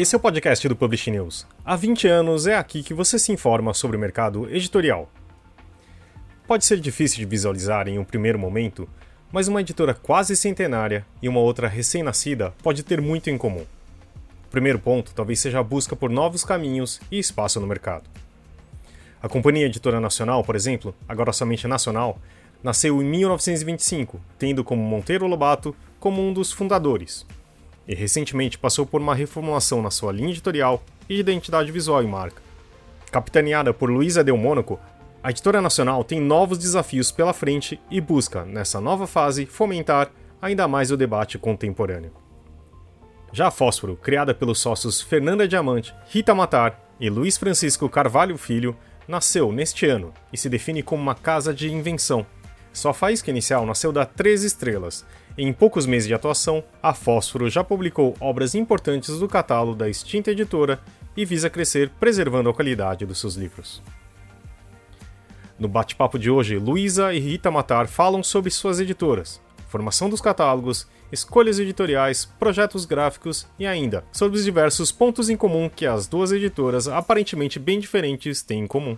Esse é o podcast do Publish News. Há 20 anos é aqui que você se informa sobre o mercado editorial. Pode ser difícil de visualizar em um primeiro momento, mas uma editora quase centenária e uma outra recém-nascida pode ter muito em comum. O primeiro ponto talvez seja a busca por novos caminhos e espaço no mercado. A Companhia Editora Nacional, por exemplo, agora somente nacional, nasceu em 1925, tendo como Monteiro Lobato como um dos fundadores, e recentemente passou por uma reformulação na sua linha editorial e identidade visual e marca. Capitaneada por Luísa Del Mônaco, a editora nacional tem novos desafios pela frente e busca, nessa nova fase, fomentar ainda mais o debate contemporâneo. Já a Fósforo, criada pelos sócios Fernanda Diamante, Rita Matar e Luiz Francisco Carvalho Filho, nasceu neste ano e se define como uma casa de invenção. Sua faísca inicial nasceu da Três Estrelas em poucos meses de atuação, a Fósforo já publicou obras importantes do catálogo da extinta editora e visa crescer preservando a qualidade dos seus livros. No bate-papo de hoje, Luísa e Rita Matar falam sobre suas editoras, formação dos catálogos, escolhas editoriais, projetos gráficos e ainda sobre os diversos pontos em comum que as duas editoras, aparentemente bem diferentes, têm em comum.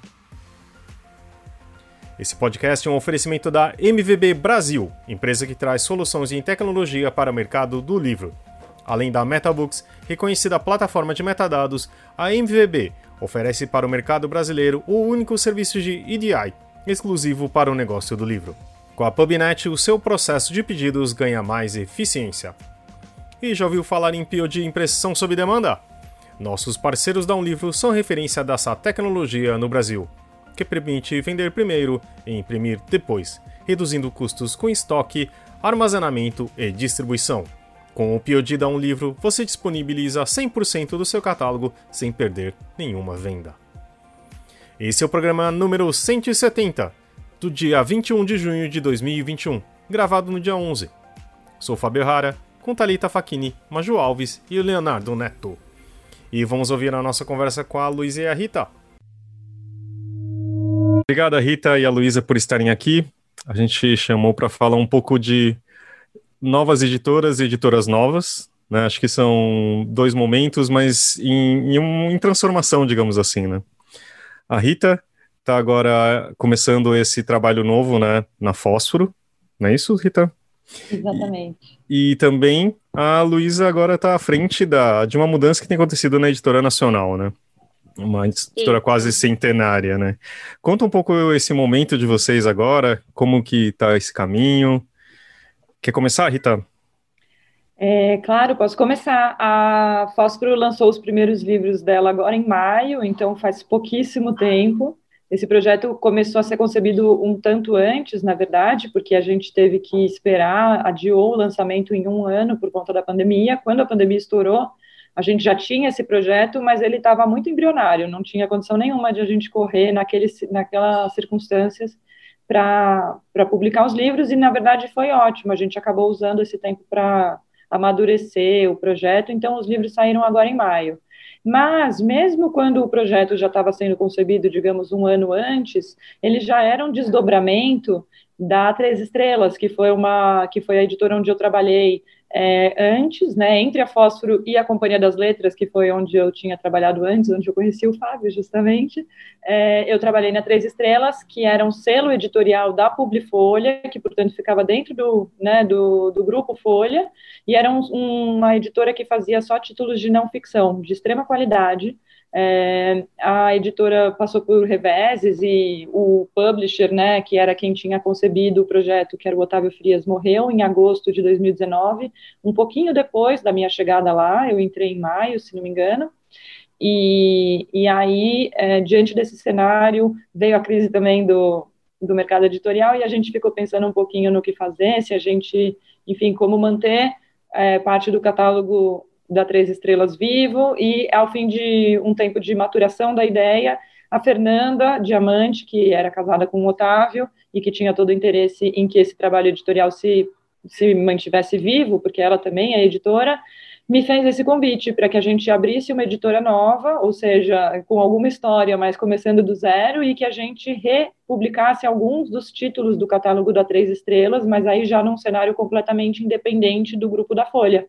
Esse podcast é um oferecimento da MVB Brasil, empresa que traz soluções em tecnologia para o mercado do livro. Além da MetaBooks, reconhecida plataforma de metadados, a MVB oferece para o mercado brasileiro o único serviço de EDI, exclusivo para o negócio do livro. Com a PubNet, o seu processo de pedidos ganha mais eficiência. E já ouviu falar em POD impressão sob demanda? Nossos parceiros da Um Livro são referência dessa tecnologia no Brasil que permite vender primeiro e imprimir depois, reduzindo custos com estoque, armazenamento e distribuição. Com o POD da Um Livro, você disponibiliza 100% do seu catálogo sem perder nenhuma venda. Esse é o programa número 170, do dia 21 de junho de 2021, gravado no dia 11. Sou Fábio Rara, com Thalita Facchini, Maju Alves e Leonardo Neto. E vamos ouvir a nossa conversa com a Luiz e a Rita. Obrigado, Rita e a Luísa, por estarem aqui. A gente chamou para falar um pouco de novas editoras e editoras novas. Né? Acho que são dois momentos, mas em, em, um, em transformação, digamos assim. Né? A Rita está agora começando esse trabalho novo né, na Fósforo, não é isso, Rita? Exatamente. E, e também a Luísa agora está à frente da, de uma mudança que tem acontecido na editora nacional, né? Uma editora quase centenária, né? Conta um pouco esse momento de vocês agora, como que está esse caminho. Quer começar, Rita? É, claro, posso começar. A Fósforo lançou os primeiros livros dela agora em maio, então faz pouquíssimo tempo. Esse projeto começou a ser concebido um tanto antes, na verdade, porque a gente teve que esperar, adiou o lançamento em um ano por conta da pandemia. Quando a pandemia estourou, a gente já tinha esse projeto, mas ele estava muito embrionário, não tinha condição nenhuma de a gente correr naquele, naquelas circunstâncias para publicar os livros, e na verdade foi ótimo, a gente acabou usando esse tempo para amadurecer o projeto, então os livros saíram agora em maio. Mas, mesmo quando o projeto já estava sendo concebido, digamos, um ano antes, ele já era um desdobramento da Três Estrelas, que foi uma que foi a editora onde eu trabalhei é, antes, né, entre a Fósforo e a Companhia das Letras, que foi onde eu tinha trabalhado antes, onde eu conheci o Fábio, justamente, é, eu trabalhei na Três Estrelas, que era um selo editorial da Publifolha, que, portanto, ficava dentro do, né, do, do grupo Folha, e era um, uma editora que fazia só títulos de não ficção, de extrema qualidade, é, a editora passou por reveses e o publisher, né, que era quem tinha concebido o projeto, que era o Otávio Frias, morreu em agosto de 2019, um pouquinho depois da minha chegada lá, eu entrei em maio, se não me engano, e, e aí, é, diante desse cenário, veio a crise também do, do mercado editorial e a gente ficou pensando um pouquinho no que fazer, se a gente, enfim, como manter é, parte do catálogo da Três Estrelas vivo, e ao fim de um tempo de maturação da ideia, a Fernanda Diamante, que era casada com o Otávio e que tinha todo o interesse em que esse trabalho editorial se, se mantivesse vivo, porque ela também é editora, me fez esse convite para que a gente abrisse uma editora nova, ou seja, com alguma história, mas começando do zero, e que a gente republicasse alguns dos títulos do catálogo da Três Estrelas, mas aí já num cenário completamente independente do grupo da Folha.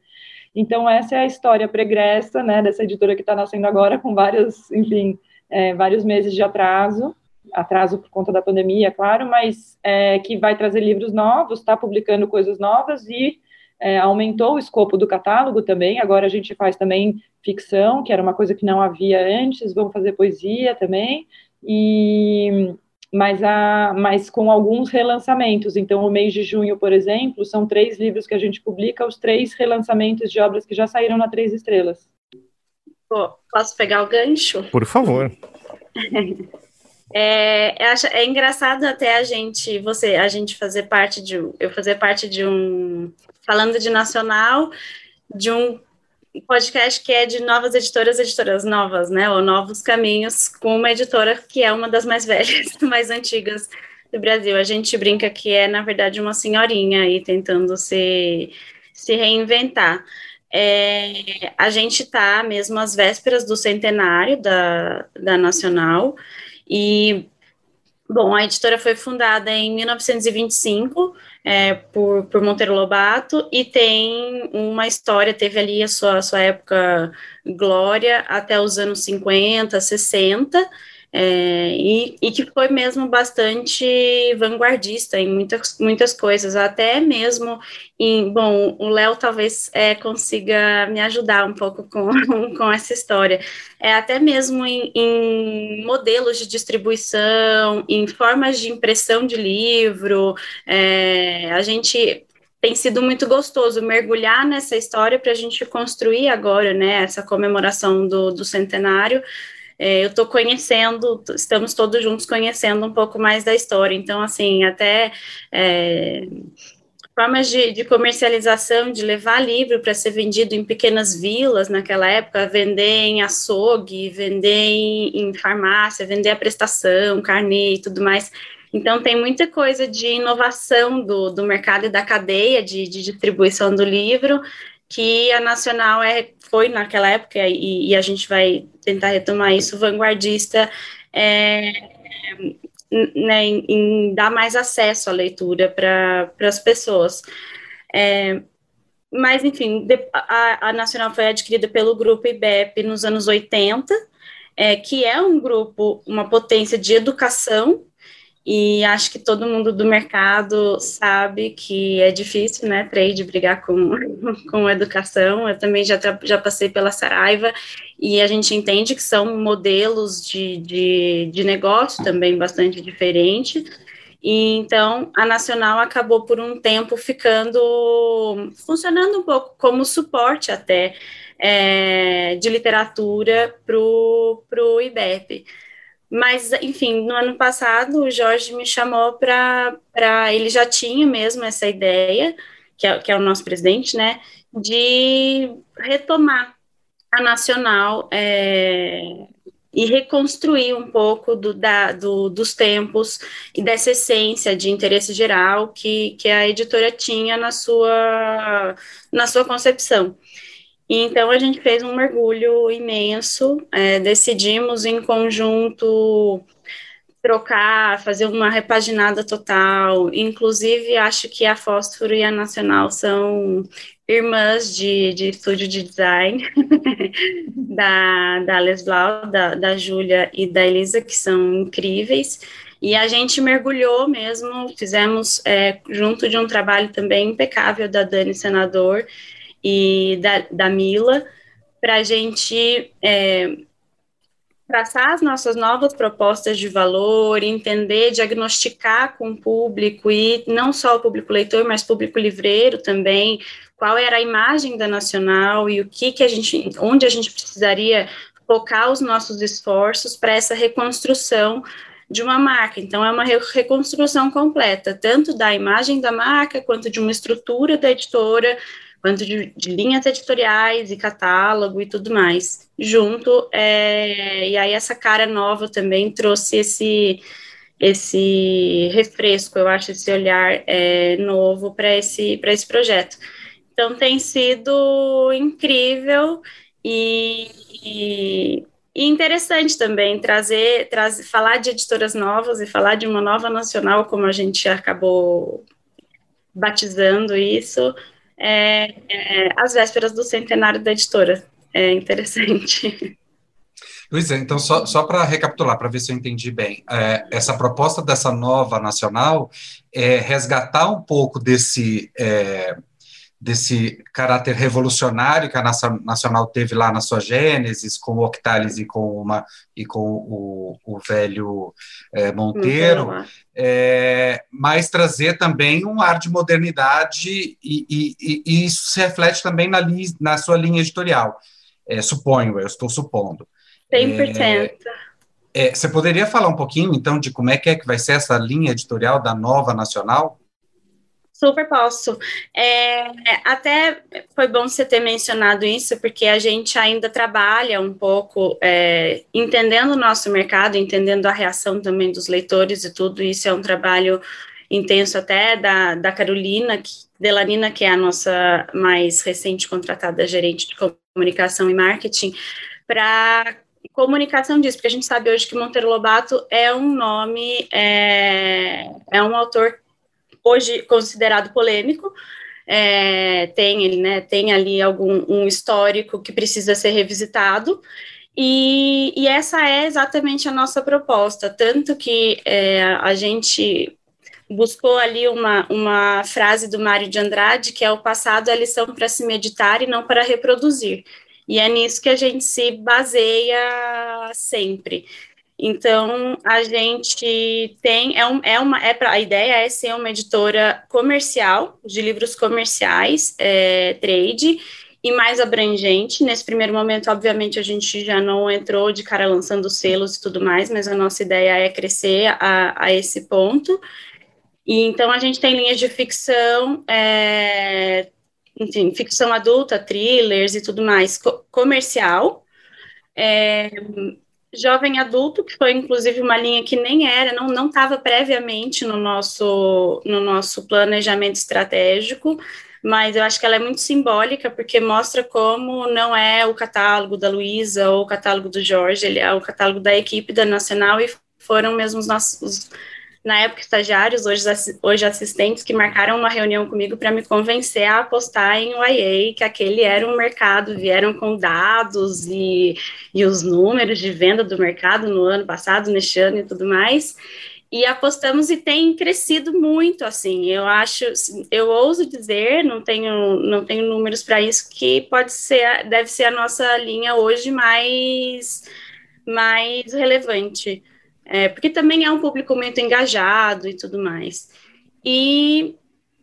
Então, essa é a história pregressa, né, dessa editora que está nascendo agora, com vários, enfim, é, vários meses de atraso, atraso por conta da pandemia, claro, mas é, que vai trazer livros novos, está publicando coisas novas e é, aumentou o escopo do catálogo também. Agora a gente faz também ficção, que era uma coisa que não havia antes, vamos fazer poesia também. E mas, a, mas com alguns relançamentos. Então, o mês de junho, por exemplo, são três livros que a gente publica, os três relançamentos de obras que já saíram na Três Estrelas. Pô, posso pegar o gancho? Por favor. É, é, é, engraçado até a gente, você, a gente fazer parte de, eu fazer parte de um, falando de nacional, de um podcast que é de novas editoras, editoras novas, né, ou novos caminhos, com uma editora que é uma das mais velhas, mais antigas do Brasil. A gente brinca que é, na verdade, uma senhorinha aí tentando se, se reinventar. É, a gente está mesmo às vésperas do centenário da, da Nacional, e, bom, a editora foi fundada em 1925 é, por, por Monteiro Lobato e tem uma história, teve ali a sua, a sua época glória até os anos 50, 60, é, e, e, que foi mesmo bastante vanguardista em muitas, muitas coisas, até mesmo em, bom, o Léo talvez é, consiga me ajudar um pouco com, com essa história, é, até mesmo em, em modelos de distribuição, em formas de impressão de livro, é, a gente tem sido muito gostoso mergulhar nessa história para a gente construir agora, né, essa comemoração do, do centenário, eu estou conhecendo, estamos todos juntos conhecendo um pouco mais da história. Então, assim, até é, formas de, de, comercialização, de levar livro para ser vendido em pequenas vilas naquela época, vender em açougue, vender em, em farmácia, vender a prestação, carnê e tudo mais. Então, tem muita coisa de inovação do, do mercado e da cadeia de, de distribuição do livro, que a Nacional é, foi naquela época, e, e a gente vai tentar retomar isso, vanguardista é, né, em, em, dar mais acesso à leitura para as pessoas. É, mas, enfim, a, a, Nacional foi adquirida pelo grupo IBEP nos anos 80, é, que é um grupo, uma potência de educação e acho que todo mundo do mercado sabe que é difícil, né, trade, brigar com, com educação. Eu também já, já passei pela Saraiva e a gente entende que são modelos de, de, de negócio também bastante diferentes. E então a Nacional acabou por um tempo ficando funcionando um pouco como suporte até é, de literatura para o IBEP. Mas, enfim, no ano passado o Jorge me chamou para. Ele já tinha mesmo essa ideia, que é, que é o nosso presidente, né, de retomar a Nacional é, e reconstruir um pouco do, da, do, dos tempos e dessa essência de interesse geral que, que a editora tinha na sua, na sua concepção. Então a gente fez um mergulho imenso, é, decidimos em conjunto trocar, fazer uma repaginada total. Inclusive, acho que a Fósforo e a Nacional são irmãs de, de estúdio de design da, da Les Blau, da, da Júlia e da Elisa, que são incríveis. E a gente mergulhou mesmo, fizemos é, junto de um trabalho também impecável da Dani Senador, e da, da Mila, para a gente é, traçar as nossas novas propostas de valor, entender, diagnosticar com o público, e não só o público leitor, mas público livreiro também, qual era a imagem da Nacional e o que, que a gente, onde a gente precisaria focar os nossos esforços para essa reconstrução de uma marca. Então, é uma reconstrução completa, tanto da imagem da marca, quanto de uma estrutura da editora, quanto de, de, linhas editoriais e catálogo e tudo mais. Junto, é, e aí essa cara nova também trouxe esse esse refresco, eu acho, esse olhar é, novo para esse, esse projeto. Então tem sido incrível e, e, e interessante também trazer, trazer, falar de editoras novas e falar de uma nova nacional, como a gente acabou batizando isso, é, é, às vésperas do centenário da editora. É interessante. Luísa, então, só, só para recapitular, para ver se eu entendi bem, é, essa proposta dessa nova nacional é resgatar um pouco desse, é, desse caráter revolucionário que a Nacional teve lá na sua gênesis, com o Octales e com, uma, e com o, o velho é, Monteiro, é, mas trazer também um ar de modernidade, e, e, e isso se reflete também na, li, na sua linha editorial. É, suponho, eu estou supondo. 100%. É, é, você poderia falar um pouquinho, então, de como é que, é que vai ser essa linha editorial da nova Nacional? Super posso. É, até foi bom você ter mencionado isso, porque a gente ainda trabalha um pouco é, entendendo o nosso mercado, entendendo a reação também dos leitores e tudo. Isso é um trabalho intenso até da, da Carolina que, Delanina, que é a nossa mais recente contratada gerente de comunicação e marketing, para comunicação disso, porque a gente sabe hoje que Monteiro Lobato é um nome, é, é um autor hoje considerado polêmico, é, tem ele, né, tem ali algum um histórico que precisa ser revisitado, e, e essa é exatamente a nossa proposta, tanto que é, a gente buscou ali uma, uma frase do Mário de Andrade, que é o passado é lição para se meditar e não para reproduzir. E é nisso que a gente se baseia sempre. Então, a gente tem, é, um, é uma, é pra, a ideia é ser uma editora comercial, de livros comerciais, é, trade, e mais abrangente. Nesse primeiro momento, obviamente, a gente já não entrou de cara lançando selos e tudo mais, mas a nossa ideia é crescer a, a esse ponto. E então a gente tem linhas de ficção, é, enfim, ficção adulta, thrillers e tudo mais, co comercial. É, jovem adulto, que foi inclusive uma linha que nem era, não estava previamente no nosso, no nosso planejamento estratégico, mas eu acho que ela é muito simbólica, porque mostra como não é o catálogo da Luísa ou o catálogo do Jorge, ele é o catálogo da equipe da Nacional e foram mesmo os nossos na época estagiários, hoje, hoje assistentes, que marcaram uma reunião comigo para me convencer a apostar em YA, que aquele era um mercado, vieram com dados e, e os números de venda do mercado no ano passado, neste ano e tudo mais, e apostamos e tem crescido muito, assim, eu acho, eu ouso dizer, não tenho, não tenho números para isso, que pode ser, deve ser a nossa linha hoje mais, mais relevante é, porque também é um público muito engajado e tudo mais. E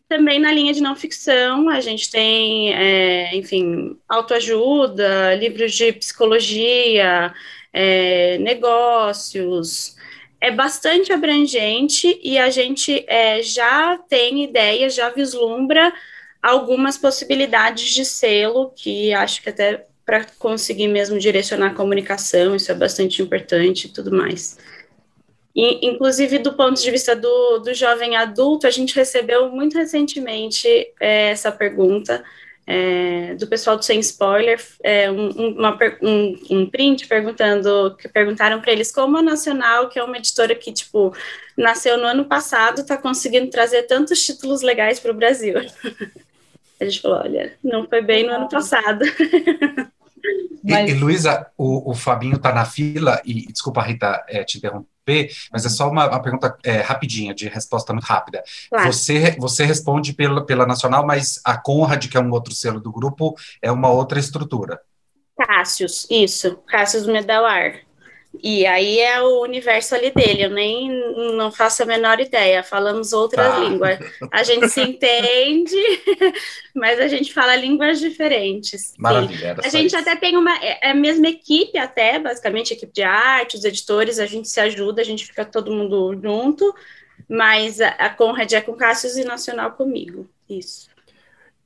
também na linha de não ficção, a gente tem, é, enfim, autoajuda, livros de psicologia, é, negócios. É bastante abrangente e a gente é, já tem ideia, já vislumbra algumas possibilidades de selo, que acho que até para conseguir mesmo direcionar a comunicação, isso é bastante importante e tudo mais. E, inclusive, do ponto de vista do, do jovem adulto, a gente recebeu muito recentemente é, essa pergunta é, do pessoal do Sem Spoiler, é, um, uma, um, um, print perguntando, que perguntaram para eles como a Nacional, que é uma editora que, tipo, nasceu no ano passado, está conseguindo trazer tantos títulos legais para o Brasil. A gente falou, olha, não foi bem no ano passado. Mas... E, e Luísa, o, o Fabinho está na fila, e desculpa, Rita, é, te interromper, mas é só uma, uma pergunta é, rapidinha, de resposta muito rápida. Claro. Você, você responde pela, pela Nacional, mas a Conrad, que é um outro selo do grupo, é uma outra estrutura. Cássius, isso, Cássius Medalar. E aí é o universo ali dele, eu nem não faço a menor ideia, falamos outras ah. línguas. A gente se entende, mas a gente fala línguas diferentes. Maravilha. A gente isso. até tem uma é, é a mesma equipe, até, basicamente, equipe de arte, os editores, a gente se ajuda, a gente fica todo mundo junto, mas a, a Conrad é com Cássio e Nacional comigo. Isso.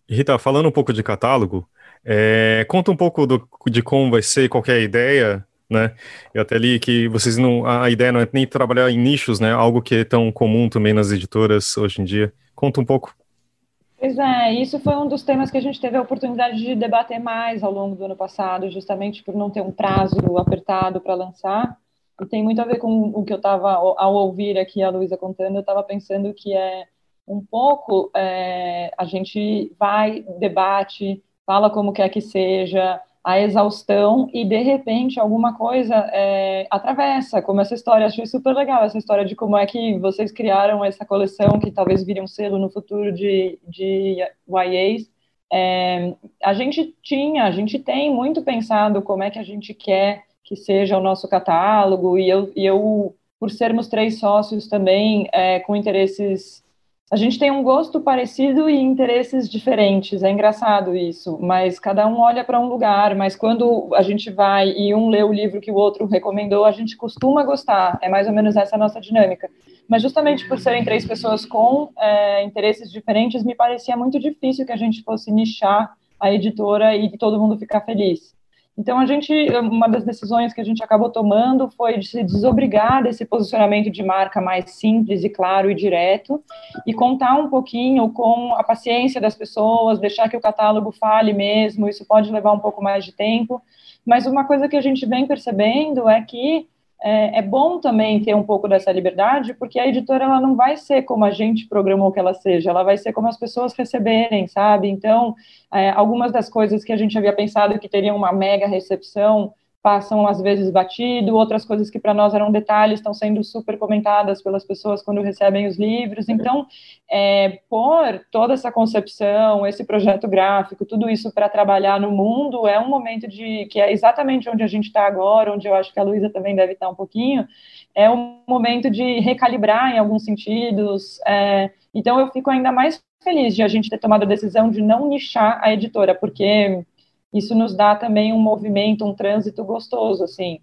Rita, falando um pouco de catálogo, é, conta um pouco do, de como vai ser, qual é a ideia né? Eu até li que vocês não. A ideia não é nem trabalhar em nichos, né? Algo que é tão comum também nas editoras hoje em dia. Conta um pouco. Pois é, isso foi um dos temas que a gente teve a oportunidade de debater mais ao longo do ano passado, justamente por não ter um prazo apertado para lançar. E tem muito a ver com o que eu estava, ao ouvir aqui a Luísa contando, eu estava pensando que é um pouco é, a gente vai, debate, fala como quer que seja, a exaustão e de repente alguma coisa é, atravessa, como essa história, achei super legal essa história de como é que vocês criaram essa coleção que talvez vire um selo no futuro de, de YAs. É, a gente tinha, a gente tem muito pensado como é que a gente quer que seja o nosso catálogo e eu, e eu por sermos três sócios também é, com interesses a gente tem um gosto parecido e interesses diferentes, é engraçado isso, mas cada um olha para um lugar, mas quando a gente vai e um lê o livro que o outro recomendou, a gente costuma gostar, é mais ou menos essa nossa dinâmica. Mas justamente por serem três pessoas com é, interesses diferentes, me parecia muito difícil que a gente fosse nichar a editora e todo mundo ficar feliz. Então, a gente, uma das decisões que a gente acabou tomando foi de se desobrigar desse posicionamento de marca mais simples e claro e direto e contar um pouquinho com a paciência das pessoas, deixar que o catálogo fale mesmo, isso pode levar um pouco mais de tempo, mas uma coisa que a gente vem percebendo é que é, é, bom também ter um pouco dessa liberdade, porque a editora ela não vai ser como a gente programou que ela seja, ela vai ser como as pessoas receberem, sabe? Então, é, algumas das coisas que a gente havia pensado que teriam uma mega recepção, passam às vezes batido, outras coisas que para nós eram detalhes estão sendo super comentadas pelas pessoas quando recebem os livros. Então, é, por toda essa concepção, esse projeto gráfico, tudo isso para trabalhar no mundo, é um momento de que é exatamente onde a gente está agora, onde eu acho que a Luísa também deve estar tá um pouquinho, é um momento de recalibrar em alguns sentidos. É, então, eu fico ainda mais feliz de a gente ter tomado a decisão de não nichar a editora, porque isso nos dá também um movimento, um trânsito gostoso, assim.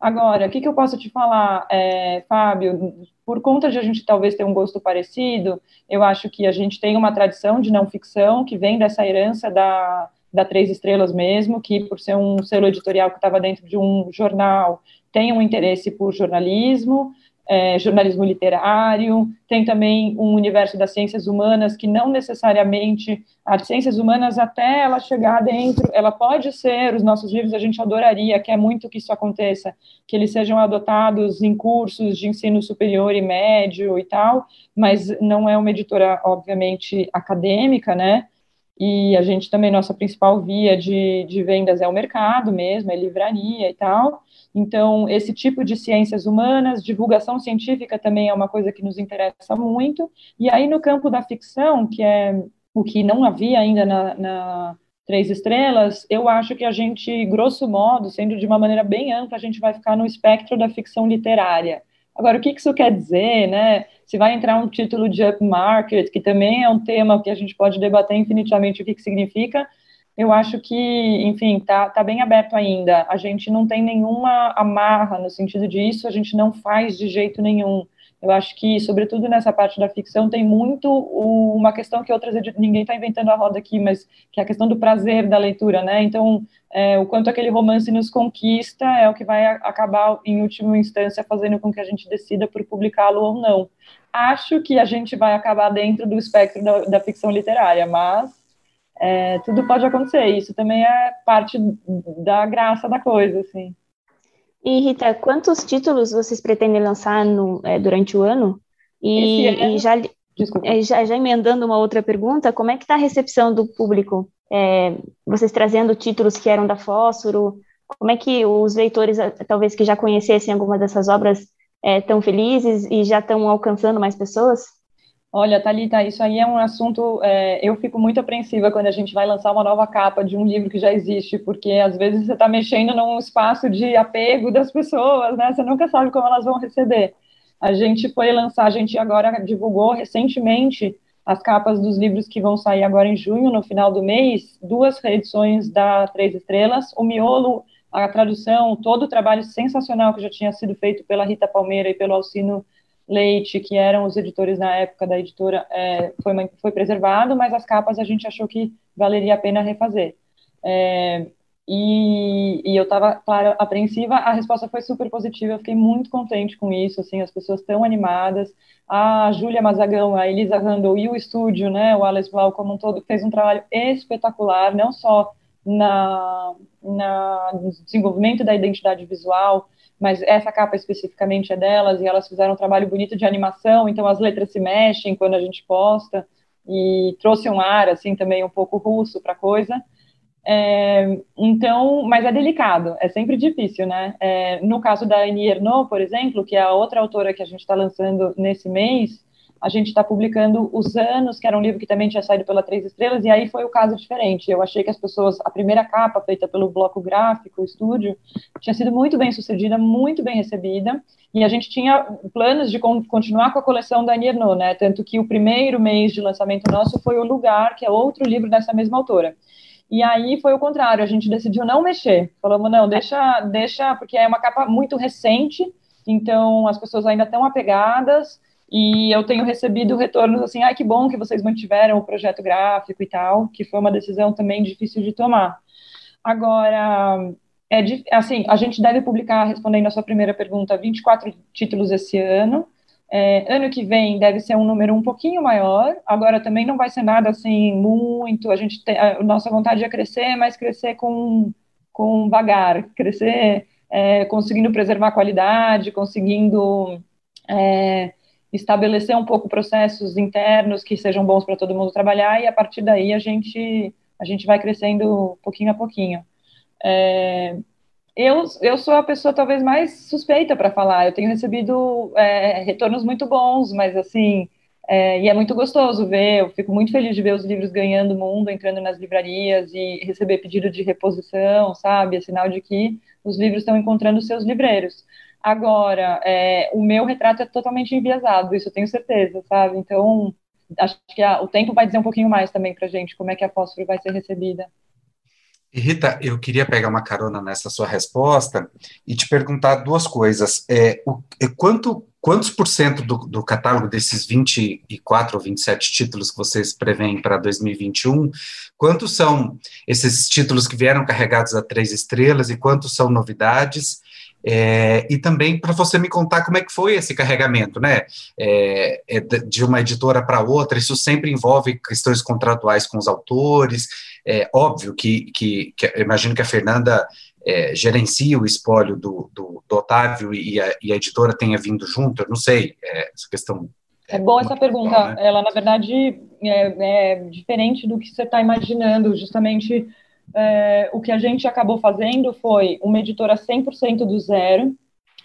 Agora, o que, que eu posso te falar, é, Fábio? Por conta de a gente talvez ter um gosto parecido, eu acho que a gente tem uma tradição de não ficção que vem dessa herança da, da Três Estrelas mesmo, que por ser um selo editorial que estava dentro de um jornal, tem um interesse por jornalismo, é, jornalismo literário, tem também um universo das ciências humanas que não necessariamente as ciências humanas até ela chegar dentro, ela pode ser os nossos livros a gente adoraria, quer muito que isso aconteça, que eles sejam adotados em cursos de ensino superior e médio e tal, mas não é uma editora obviamente acadêmica, né? E a gente também nossa principal via de, de vendas é o mercado mesmo, é livraria e tal. Então, esse tipo de ciências humanas, divulgação científica também é uma coisa que nos interessa muito. E aí, no campo da ficção, que é o que não havia ainda na, na Três Estrelas, eu acho que a gente, grosso modo, sendo de uma maneira bem ampla, a gente vai ficar no espectro da ficção literária. Agora, o que isso quer dizer, né? Se vai entrar um título de upmarket, que também é um tema que a gente pode debater infinitamente o que, que significa, eu acho que, enfim, tá, tá bem aberto ainda. A gente não tem nenhuma amarra no sentido disso, a gente não faz de jeito nenhum. Eu acho que, sobretudo nessa parte da ficção, tem muito uma questão que outras ninguém está inventando a roda aqui, mas que é a questão do prazer da leitura, né? Então, é, o quanto aquele romance nos conquista é o que vai acabar, em última instância, fazendo com que a gente decida por publicá-lo ou não. Acho que a gente vai acabar dentro do espectro da, da ficção literária, mas é, tudo pode acontecer. Isso também é parte da graça da coisa, assim. E Rita, quantos títulos vocês pretendem lançar no, é, durante o ano? E, e já, é, já, já, emendando uma outra pergunta, como é que está a recepção do público? É, vocês trazendo títulos que eram da Fósforo, como é que os leitores, talvez que já conhecessem alguma dessas obras, estão é, felizes e já estão alcançando mais pessoas? Olha, Thalita, isso aí é um assunto. É, eu fico muito apreensiva quando a gente vai lançar uma nova capa de um livro que já existe, porque às vezes você está mexendo num espaço de apego das pessoas, né? Você nunca sabe como elas vão receber. A gente foi lançar, a gente agora divulgou recentemente as capas dos livros que vão sair agora em junho, no final do mês, duas reedições da Três Estrelas, o miolo, a tradução, todo o trabalho sensacional que já tinha sido feito pela Rita Palmeira e pelo Alcino Leite, que eram os editores na época da editora, é, foi, foi preservado, mas as capas a gente achou que valeria a pena refazer. É, e, e eu estava, claro, apreensiva, a resposta foi super positiva, eu fiquei muito contente com isso, assim, as pessoas estão animadas, a Júlia Mazagão, a Elisa Randall e o estúdio, né, o Alex Blau como um todo, fez um trabalho espetacular, não só na, na, no desenvolvimento da identidade visual, mas essa capa especificamente é delas, e elas fizeram um trabalho bonito de animação, então as letras se mexem quando a gente posta, e trouxe um ar, assim, também um pouco russo para a coisa, é, então, mas é delicado, é sempre difícil, né? É, no caso da Annie Ernaux, por exemplo, que é a outra autora que a gente está lançando nesse mês, a gente está publicando Os Anos, que era um livro que também tinha saído pela Três Estrelas, e aí foi o caso diferente. Eu achei que as pessoas, a primeira capa feita pelo bloco gráfico, o estúdio, tinha sido muito bem sucedida, muito bem recebida, e a gente tinha planos de continuar com a coleção da Annie Ernaux, né? Tanto que o primeiro mês de lançamento nosso foi O Lugar, que é outro livro dessa mesma autora. E aí foi o contrário, a gente decidiu não mexer. Falamos, não, deixa, deixa, porque é uma capa muito recente, então as pessoas ainda estão apegadas, e eu tenho recebido retornos assim, ai, ah, que bom que vocês mantiveram o projeto gráfico e tal, que foi uma decisão também difícil de tomar. Agora, é assim, a gente deve publicar, respondendo a sua primeira pergunta, 24 títulos esse ano, é, ano que vem deve ser um número um pouquinho maior. Agora também não vai ser nada assim muito. A gente tem, a nossa vontade é crescer, mas crescer com com vagar, crescer é, conseguindo preservar a qualidade, conseguindo é, estabelecer um pouco processos internos que sejam bons para todo mundo trabalhar e a partir daí a gente a gente vai crescendo pouquinho a pouquinho. É, eu, eu sou a pessoa talvez mais suspeita para falar. Eu tenho recebido é, retornos muito bons, mas assim, é, e é muito gostoso ver. Eu fico muito feliz de ver os livros ganhando mundo, entrando nas livrarias e receber pedido de reposição, sabe? É sinal de que os livros estão encontrando seus livreiros. Agora, é, o meu retrato é totalmente enviesado, isso eu tenho certeza, sabe? Então, acho que a, o tempo vai dizer um pouquinho mais também para gente como é que a fósforo vai ser recebida. Rita, eu queria pegar uma carona nessa sua resposta e te perguntar duas coisas. É, o, é, quanto, quantos por cento do, do, catálogo desses 24 ou 27 títulos que vocês preveem para 2021, quantos são esses títulos que vieram carregados a três estrelas e quantos são novidades? É, e também para você me contar como é que foi esse carregamento, né? É, é de uma editora para outra, isso sempre envolve questões contratuais com os autores. É óbvio que, que, que imagino que a Fernanda é, gerencia o espólio do, do, do Otávio e a, e a, editora tenha vindo junto, eu não sei, é, essa questão. É boa essa pergunta. Né? Ela, na verdade, é, é diferente do que você está imaginando, justamente é, o que a gente acabou fazendo foi uma editora 100% do zero,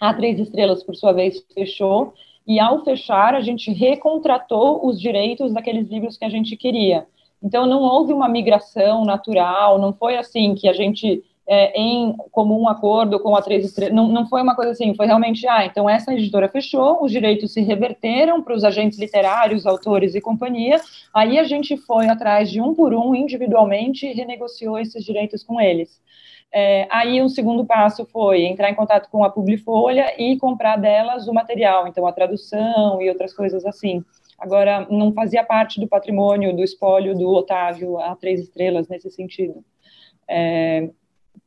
a Três Estrelas, por sua vez, fechou, e ao fechar, a gente recontratou os direitos daqueles livros que a gente queria. Então, não houve uma migração natural, não foi assim que a gente é, em comum acordo com a Três Estrelas, não, não foi uma coisa assim, foi realmente, ah, então essa editora fechou, os direitos se reverteram para os agentes literários, autores e companhia, aí a gente foi atrás de um por um, individualmente, e renegociou esses direitos com eles. É, aí um segundo passo foi entrar em contato com a Publifolha e comprar delas o material, então a tradução e outras coisas assim. Agora, não fazia parte do patrimônio, do espólio do Otávio a três estrelas nesse sentido. É,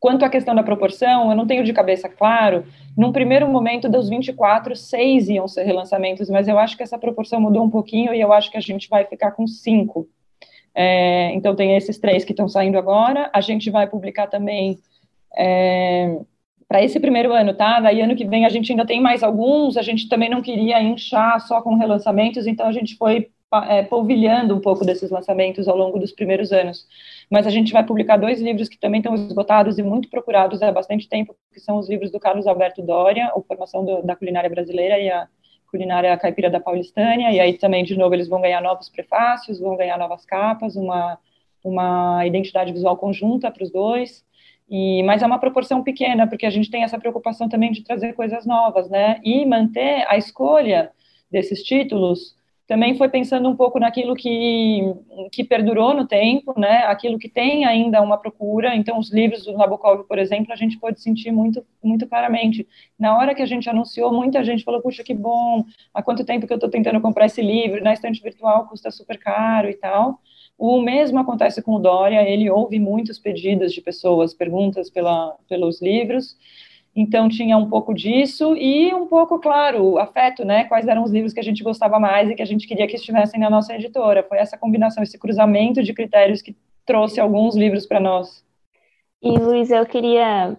Quanto à questão da proporção, eu não tenho de cabeça claro. Num primeiro momento, dos 24, seis iam ser relançamentos, mas eu acho que essa proporção mudou um pouquinho e eu acho que a gente vai ficar com cinco. É, então, tem esses três que estão saindo agora. A gente vai publicar também é, para esse primeiro ano, tá? Daí, ano que vem, a gente ainda tem mais alguns. A gente também não queria inchar só com relançamentos, então a gente foi é, polvilhando um pouco desses lançamentos ao longo dos primeiros anos. Mas a gente vai publicar dois livros que também estão esgotados e muito procurados há bastante tempo, que são os livros do Carlos Alberto Doria, A Formação do, da Culinária Brasileira e a Culinária Caipira da Paulistânia, e aí também, de novo, eles vão ganhar novos prefácios, vão ganhar novas capas, uma, uma identidade visual conjunta para os dois, e, mas é uma proporção pequena, porque a gente tem essa preocupação também de trazer coisas novas, né, e manter a escolha desses títulos também foi pensando um pouco naquilo que, que perdurou no tempo, né, aquilo que tem ainda uma procura, então os livros do Nabokov, por exemplo, a gente pode sentir muito, muito claramente. Na hora que a gente anunciou, muita gente falou, puxa, que bom, há quanto tempo que eu estou tentando comprar esse livro, na estante virtual custa super caro e tal, O mesmo acontece com o Dória, ele ouve muitos pedidos de pessoas, perguntas pela, pelos livros, então tinha um pouco disso e um pouco, claro, afeto, né? Quais eram os livros que a gente gostava mais e que a gente queria que estivessem na nossa editora. Foi essa combinação, esse cruzamento de critérios que trouxe alguns livros para nós. E Luiz, eu queria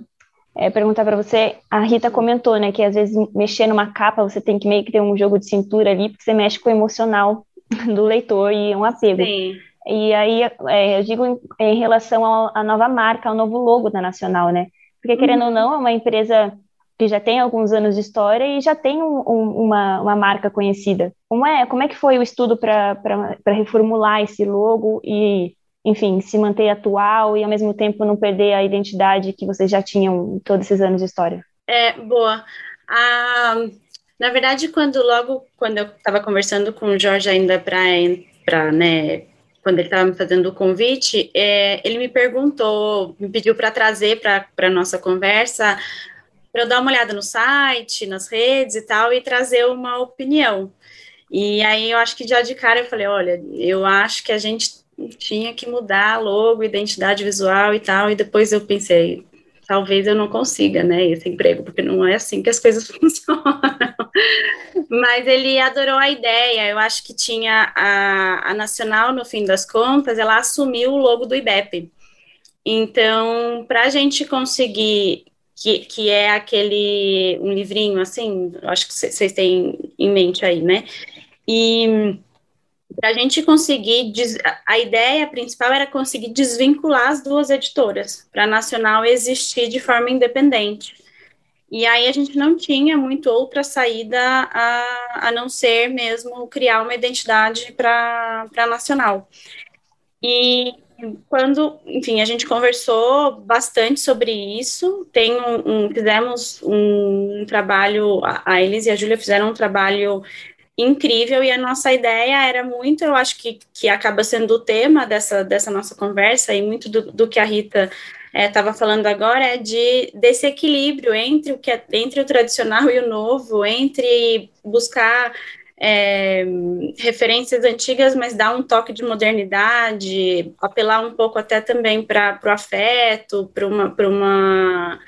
é, perguntar para você, a Rita comentou, né, que às vezes mexer numa capa você tem que meio que ter um jogo de cintura ali, porque você mexe com o emocional do leitor e um apego. Sim. E aí, é, eu digo em, em relação à nova marca, ao novo logo da Nacional, né? Porque, querendo uhum. ou não, é uma empresa que já tem alguns anos de história e já tem um, um, uma, uma marca conhecida. Como é, como é que foi o estudo para reformular esse logo e, enfim, se manter atual e, ao mesmo tempo, não perder a identidade que vocês já tinham todos esses anos de história? É, boa. Ah, na verdade, quando logo, quando eu estava conversando com o Jorge ainda para, né, quando ele estava me fazendo o convite, é, ele me perguntou, me pediu para trazer para a nossa conversa, para eu dar uma olhada no site, nas redes e tal, e trazer uma opinião. E aí eu acho que já de cara eu falei, olha, eu acho que a gente tinha que mudar logo, identidade visual e tal, e depois eu pensei, talvez eu não consiga, né, esse emprego, porque não é assim que as coisas funcionam. Mas ele adorou a ideia. Eu acho que tinha a, a Nacional, no fim das contas, ela assumiu o logo do IBEP. Então, para a gente conseguir, que, que é aquele, um livrinho assim, acho que vocês têm em mente aí, né? E para a gente conseguir, a ideia principal era conseguir desvincular as duas editoras, para a Nacional existir de forma independente. E aí a gente não tinha muito outra saída a, a não ser mesmo criar uma identidade para a Nacional. E quando, enfim, a gente conversou bastante sobre isso, tem um, um fizemos um trabalho, a Elis e a Júlia fizeram um trabalho incrível e a nossa ideia era muito, eu acho que, que acaba sendo o tema dessa, dessa nossa conversa e muito do, do que a Rita estava é, falando agora é de desse equilíbrio entre o que é, entre o tradicional e o novo, entre buscar é, referências antigas, mas dar um toque de modernidade, apelar um pouco até também para o afeto, para uma, uma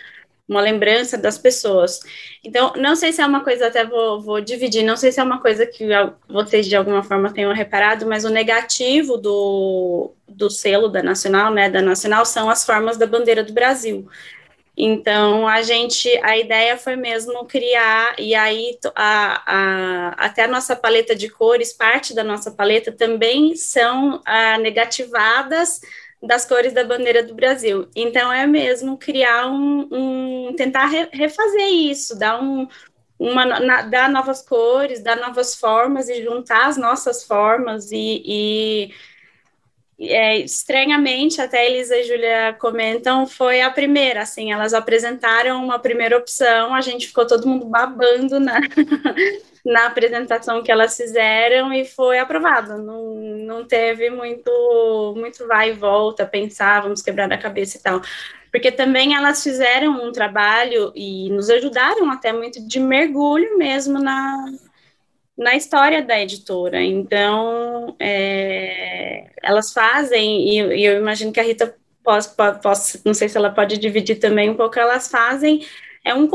uma lembrança das pessoas. Então, não sei se é uma coisa, até vou, vou dividir, não sei se é uma coisa que vocês de alguma forma tenham reparado, mas o negativo do, do selo da Nacional, né, da Nacional, são as formas da bandeira do Brasil. Então, a gente, a ideia foi mesmo criar, e aí a, a, até a nossa paleta de cores, parte da nossa paleta também são a, ah, negativadas das cores da bandeira do Brasil. Então é mesmo criar um, um tentar re, refazer isso, dar um uma, na, dar novas cores, dar novas formas e juntar as nossas formas e, e é, estranhamente, até Elisa e Júlia comentam, foi a primeira, assim, elas apresentaram uma primeira opção, a gente ficou todo mundo babando na, na apresentação que elas fizeram e foi aprovado. Não, não teve muito, muito vai e volta, pensar, vamos quebrar a cabeça e tal. Porque também elas fizeram um trabalho e nos ajudaram até muito de mergulho mesmo na, na história da editora. Então, é, elas fazem, e, e, eu imagino que a Rita possa, não sei se ela pode dividir também um pouco, elas fazem é um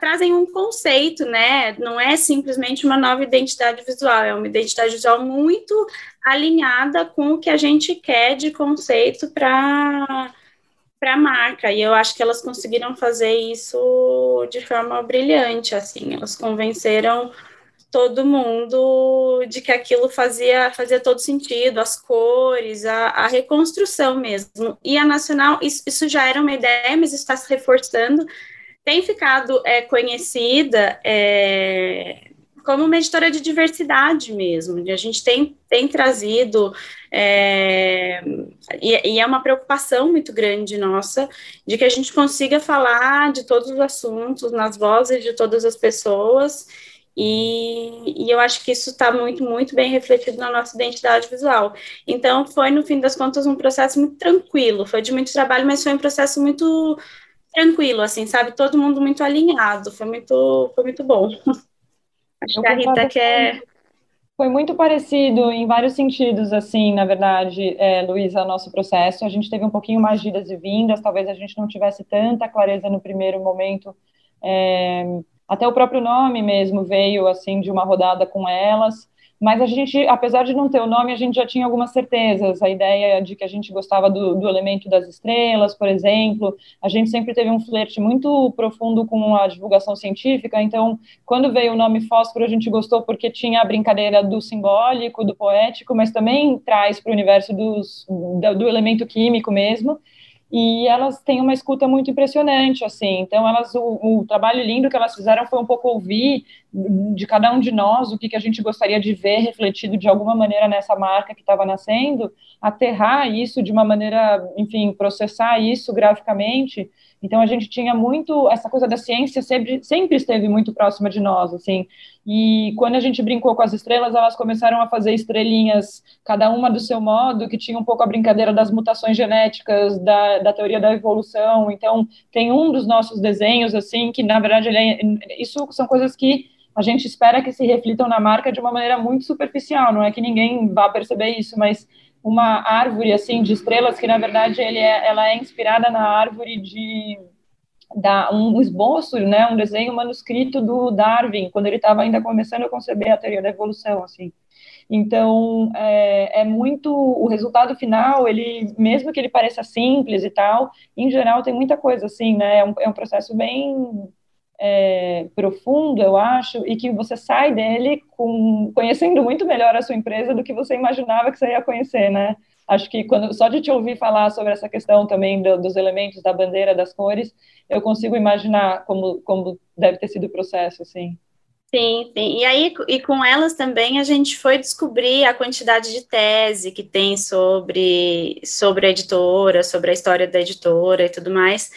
trazem um conceito, né? Não é simplesmente uma nova identidade visual, é uma identidade visual muito alinhada com o que a gente quer de conceito para para a marca. E eu acho que elas conseguiram fazer isso de forma brilhante, assim. Elas convenceram todo mundo de que aquilo fazia, fazia todo sentido, as cores, a, a reconstrução mesmo. E a Nacional, isso, isso já era uma ideia, mas está se reforçando tem ficado é, conhecida é, como uma editora de diversidade mesmo. A gente tem, tem trazido, é, e, e, é uma preocupação muito grande nossa, de que a gente consiga falar de todos os assuntos, nas vozes de todas as pessoas, e, e eu acho que isso está muito, muito bem refletido na nossa identidade visual. Então, foi, no fim das contas, um processo muito tranquilo, foi de muito trabalho, mas foi um processo muito tranquilo, assim, sabe? Todo mundo muito alinhado, foi muito, foi muito bom. Acho eu que a Rita quer. Foi muito parecido em vários sentidos, assim, na verdade, é, Luísa, nosso processo. A gente teve um pouquinho mais de idas e vindas, talvez a gente não tivesse tanta clareza no primeiro momento. É, até o próprio nome mesmo veio, assim, de uma rodada com elas. Mas a gente, apesar de não ter o nome, a gente já tinha algumas certezas. A ideia de que a gente gostava do, do elemento das estrelas, por exemplo. A gente sempre teve um flerte muito profundo com a divulgação científica. Então, quando veio o nome fósforo, a gente gostou porque tinha a brincadeira do simbólico, do poético, mas também traz para o universo dos, do, do elemento químico mesmo e elas têm uma escuta muito impressionante, assim. Então, elas, o, o, trabalho lindo que elas fizeram foi um pouco ouvir de cada um de nós o que, que a gente gostaria de ver refletido de alguma maneira nessa marca que estava nascendo, aterrar isso de uma maneira, enfim, processar isso graficamente então a gente tinha muito essa coisa da ciência sempre, sempre esteve muito próxima de nós, assim. E quando a gente brincou com as estrelas, elas começaram a fazer estrelinhas, cada uma do seu modo, que tinha um pouco a brincadeira das mutações genéticas, da, da teoria da evolução. Então tem um dos nossos desenhos assim que na verdade é, isso são coisas que a gente espera que se reflitam na marca de uma maneira muito superficial, não é que ninguém vá perceber isso, mas uma árvore assim de estrelas que na verdade ele é, ela é inspirada na árvore de da um esboço, né, um desenho manuscrito do Darwin quando ele estava ainda começando a conceber a teoria da evolução, assim. Então é, é, muito o resultado final. Ele mesmo que ele pareça simples e tal, em geral tem muita coisa assim, né? É um, é um processo bem é, profundo, eu acho, e que você sai dele com, conhecendo muito melhor a sua empresa do que você imaginava que você ia conhecer, né? Acho que quando, só de te ouvir falar sobre essa questão também do, dos elementos da bandeira, das cores, eu consigo imaginar como, como deve ter sido o processo, assim. Sim, sim. E aí, e com elas também a gente foi descobrir a quantidade de tese que tem sobre, sobre a editora, sobre a história da editora e tudo mais.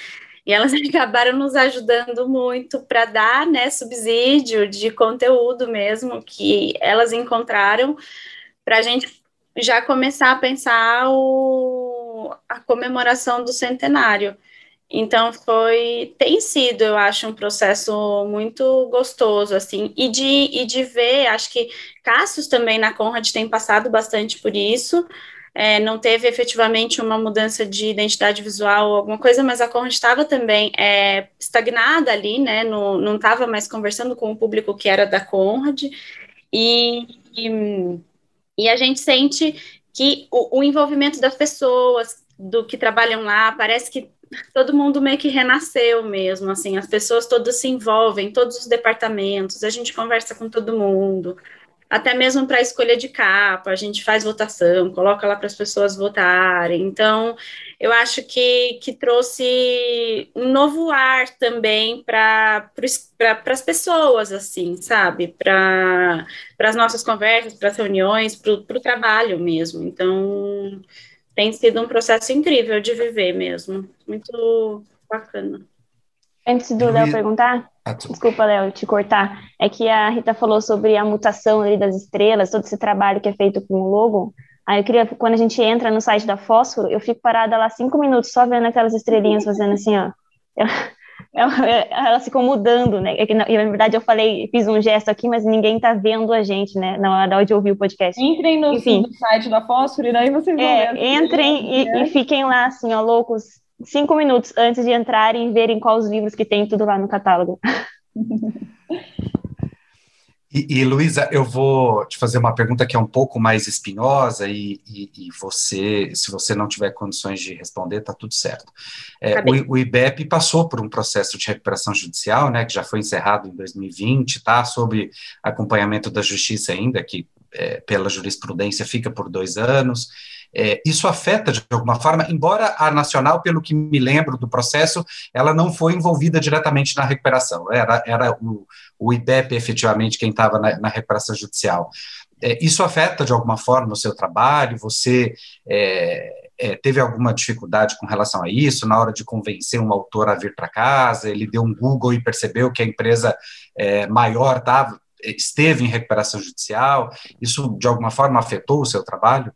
E elas acabaram nos ajudando muito para dar né, subsídio de conteúdo mesmo que elas encontraram para a gente já começar a pensar o, a comemoração do centenário. Então foi, tem sido, eu acho, um processo muito gostoso, assim, e de, e de ver, acho que Cassius também na Conrad tem passado bastante por isso, é, não teve efetivamente uma mudança de identidade visual ou alguma coisa, mas a Conrad estava também é, estagnada ali, né, no, não estava mais conversando com o público que era da Conrad, e, e, e a gente sente que o, o, envolvimento das pessoas do que trabalham lá, parece que todo mundo meio que renasceu mesmo, assim, as pessoas todas se envolvem, todos os departamentos, a gente conversa com todo mundo, até mesmo para a escolha de capa, a gente faz votação, coloca lá para as pessoas votarem. Então, eu acho que, que trouxe um novo ar também para pra, as pessoas, assim, sabe? Para as nossas conversas, para as reuniões, para o trabalho mesmo. Então, tem sido um processo incrível de viver mesmo. Muito bacana. Antes do Léo perguntar, ah, desculpa, Léo, te cortar, é que a Rita falou sobre a mutação ali das estrelas, todo esse trabalho que é feito com o logo. Aí eu queria, quando a gente entra no site da Fósforo, eu fico parada lá cinco minutos só vendo aquelas estrelinhas fazendo assim, ó. Elas ficam mudando, né? É que, na, verdade, eu falei, fiz um gesto aqui, mas ninguém tá vendo a gente, né? Na hora de ouvir o podcast. Entrem no, Enfim, no site da Fósforo e daí vocês vão é, ver. Entrem e, e, fiquem lá, assim, ó, loucos, cinco minutos antes de entrarem e verem quais os livros que tem tudo lá no catálogo. E, e Luísa, eu vou te fazer uma pergunta que é um pouco mais espinhosa e, e, e você, se você não tiver condições de responder, tá tudo certo. É, o, o, IBEP passou por um processo de recuperação judicial, né, que já foi encerrado em 2020, tá, sob acompanhamento da justiça ainda, que é, pela jurisprudência fica por dois anos. É, isso afeta de alguma forma, embora a Nacional, pelo que me lembro do processo, ela não foi envolvida diretamente na recuperação, era, era o, o efetivamente quem estava na, na, recuperação judicial. É, isso afeta de alguma forma o seu trabalho? Você é, é, teve alguma dificuldade com relação a isso na hora de convencer um autor a vir para casa? Ele deu um Google e percebeu que a empresa é, maior tava, esteve em recuperação judicial? Isso de alguma forma afetou o seu trabalho?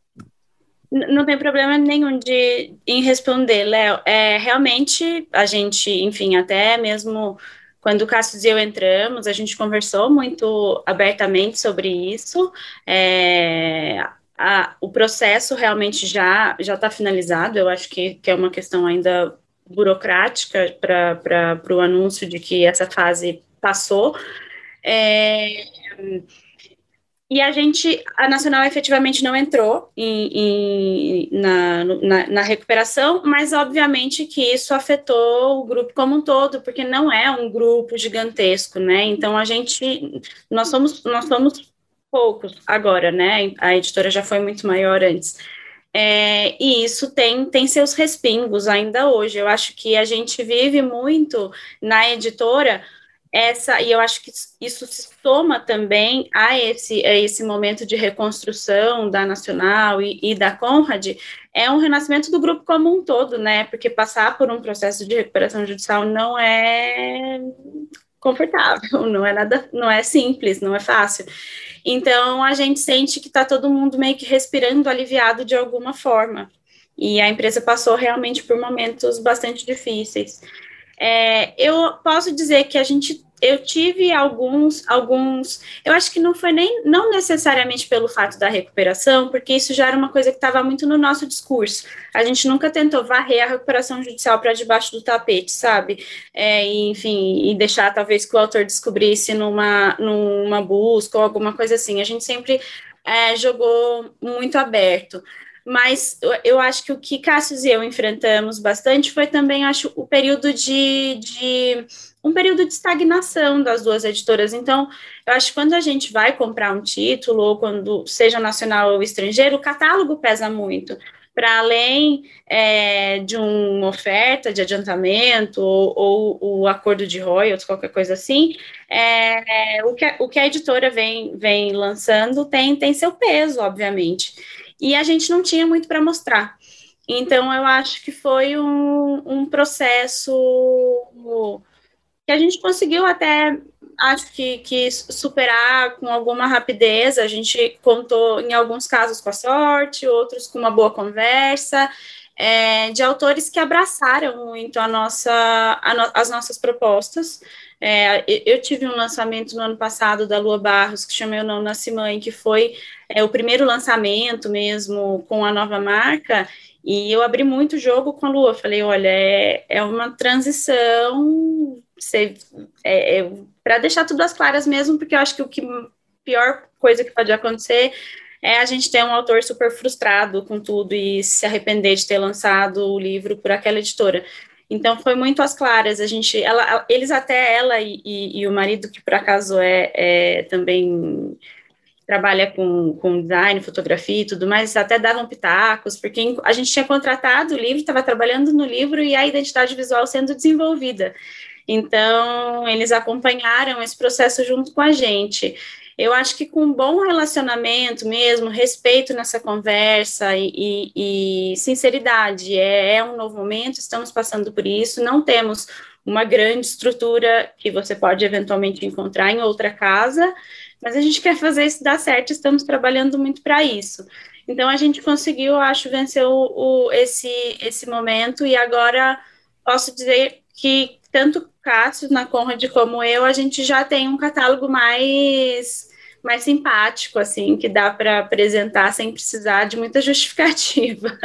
Não tem problema nenhum de em responder, Léo. É, realmente, a gente, enfim, até mesmo quando o Cassius e eu entramos, a gente conversou muito abertamente sobre isso. É, a, o processo realmente já já está finalizado. Eu acho que, que é uma questão ainda burocrática para o anúncio de que essa fase passou. É, e a gente, a Nacional efetivamente não entrou em, em, na, na, na, recuperação, mas obviamente que isso afetou o grupo como um todo, porque não é um grupo gigantesco, né? Então a gente, nós somos, nós somos poucos agora, né? A editora já foi muito maior antes. É, e isso tem, tem seus respingos ainda hoje. Eu acho que a gente vive muito na editora essa, e eu acho que isso se soma também a esse, a esse momento de reconstrução da Nacional e, e, da Conrad, é um renascimento do grupo como um todo, né? Porque passar por um processo de recuperação judicial não é confortável, não é nada, não é simples, não é fácil. Então a gente sente que está todo mundo meio que respirando aliviado de alguma forma. E a empresa passou realmente por momentos bastante difíceis. É, eu posso dizer que a gente eu tive alguns, alguns, eu acho que não foi nem, não necessariamente pelo fato da recuperação, porque isso já era uma coisa que estava muito no nosso discurso. A gente nunca tentou varrer a recuperação judicial para debaixo do tapete, sabe? É, enfim, e deixar talvez que o autor descobrisse numa, numa busca ou alguma coisa assim. A gente sempre é, jogou muito aberto mas eu acho que o que Cassius e eu enfrentamos bastante foi também, acho, o período de, de um período de estagnação das duas editoras. Então, eu acho que quando a gente vai comprar um título, ou quando seja nacional ou estrangeiro, o catálogo pesa muito. Para além é, de uma oferta de adiantamento ou, ou o acordo de royalties, qualquer coisa assim, é, o, que, o que a editora vem, vem lançando tem, tem seu peso, obviamente e a gente não tinha muito para mostrar. Então, eu acho que foi um, um processo que a gente conseguiu até, acho que, que superar com alguma rapidez. A gente contou, em alguns casos, com a sorte, outros com uma boa conversa, é, de autores que abraçaram muito a nossa, a no, as nossas propostas. É, eu tive um lançamento no ano passado da Lua Barros, que chamei o Não Nasce Mãe, que foi é, o primeiro lançamento mesmo com a nova marca, e eu abri muito jogo com a Lua. Falei, olha, é, é uma transição é, é, para deixar tudo às claras mesmo, porque eu acho que o que pior coisa que pode acontecer é a gente ter um autor super frustrado com tudo e se arrepender de ter lançado o livro por aquela editora. Então foi muito às claras. A gente, ela, eles até ela e, e, e o marido que por acaso é, é, também trabalha com, com design, fotografia e tudo mais, até davam pitacos, porque a gente tinha contratado o livro, estava trabalhando no livro e a identidade visual sendo desenvolvida. Então, eles acompanharam esse processo junto com a gente. Eu acho que com um bom relacionamento mesmo, respeito nessa conversa e, e, e sinceridade, é, é um novo momento, estamos passando por isso, não temos uma grande estrutura que você pode eventualmente encontrar em outra casa, mas a gente quer fazer isso dar certo, estamos trabalhando muito para isso. Então a gente conseguiu, acho, vencer o, o, esse, esse momento e agora posso dizer que tanto Cássio na Conrad como eu, a gente já tem um catálogo mais mais simpático, assim, que dá para apresentar sem precisar de muita justificativa.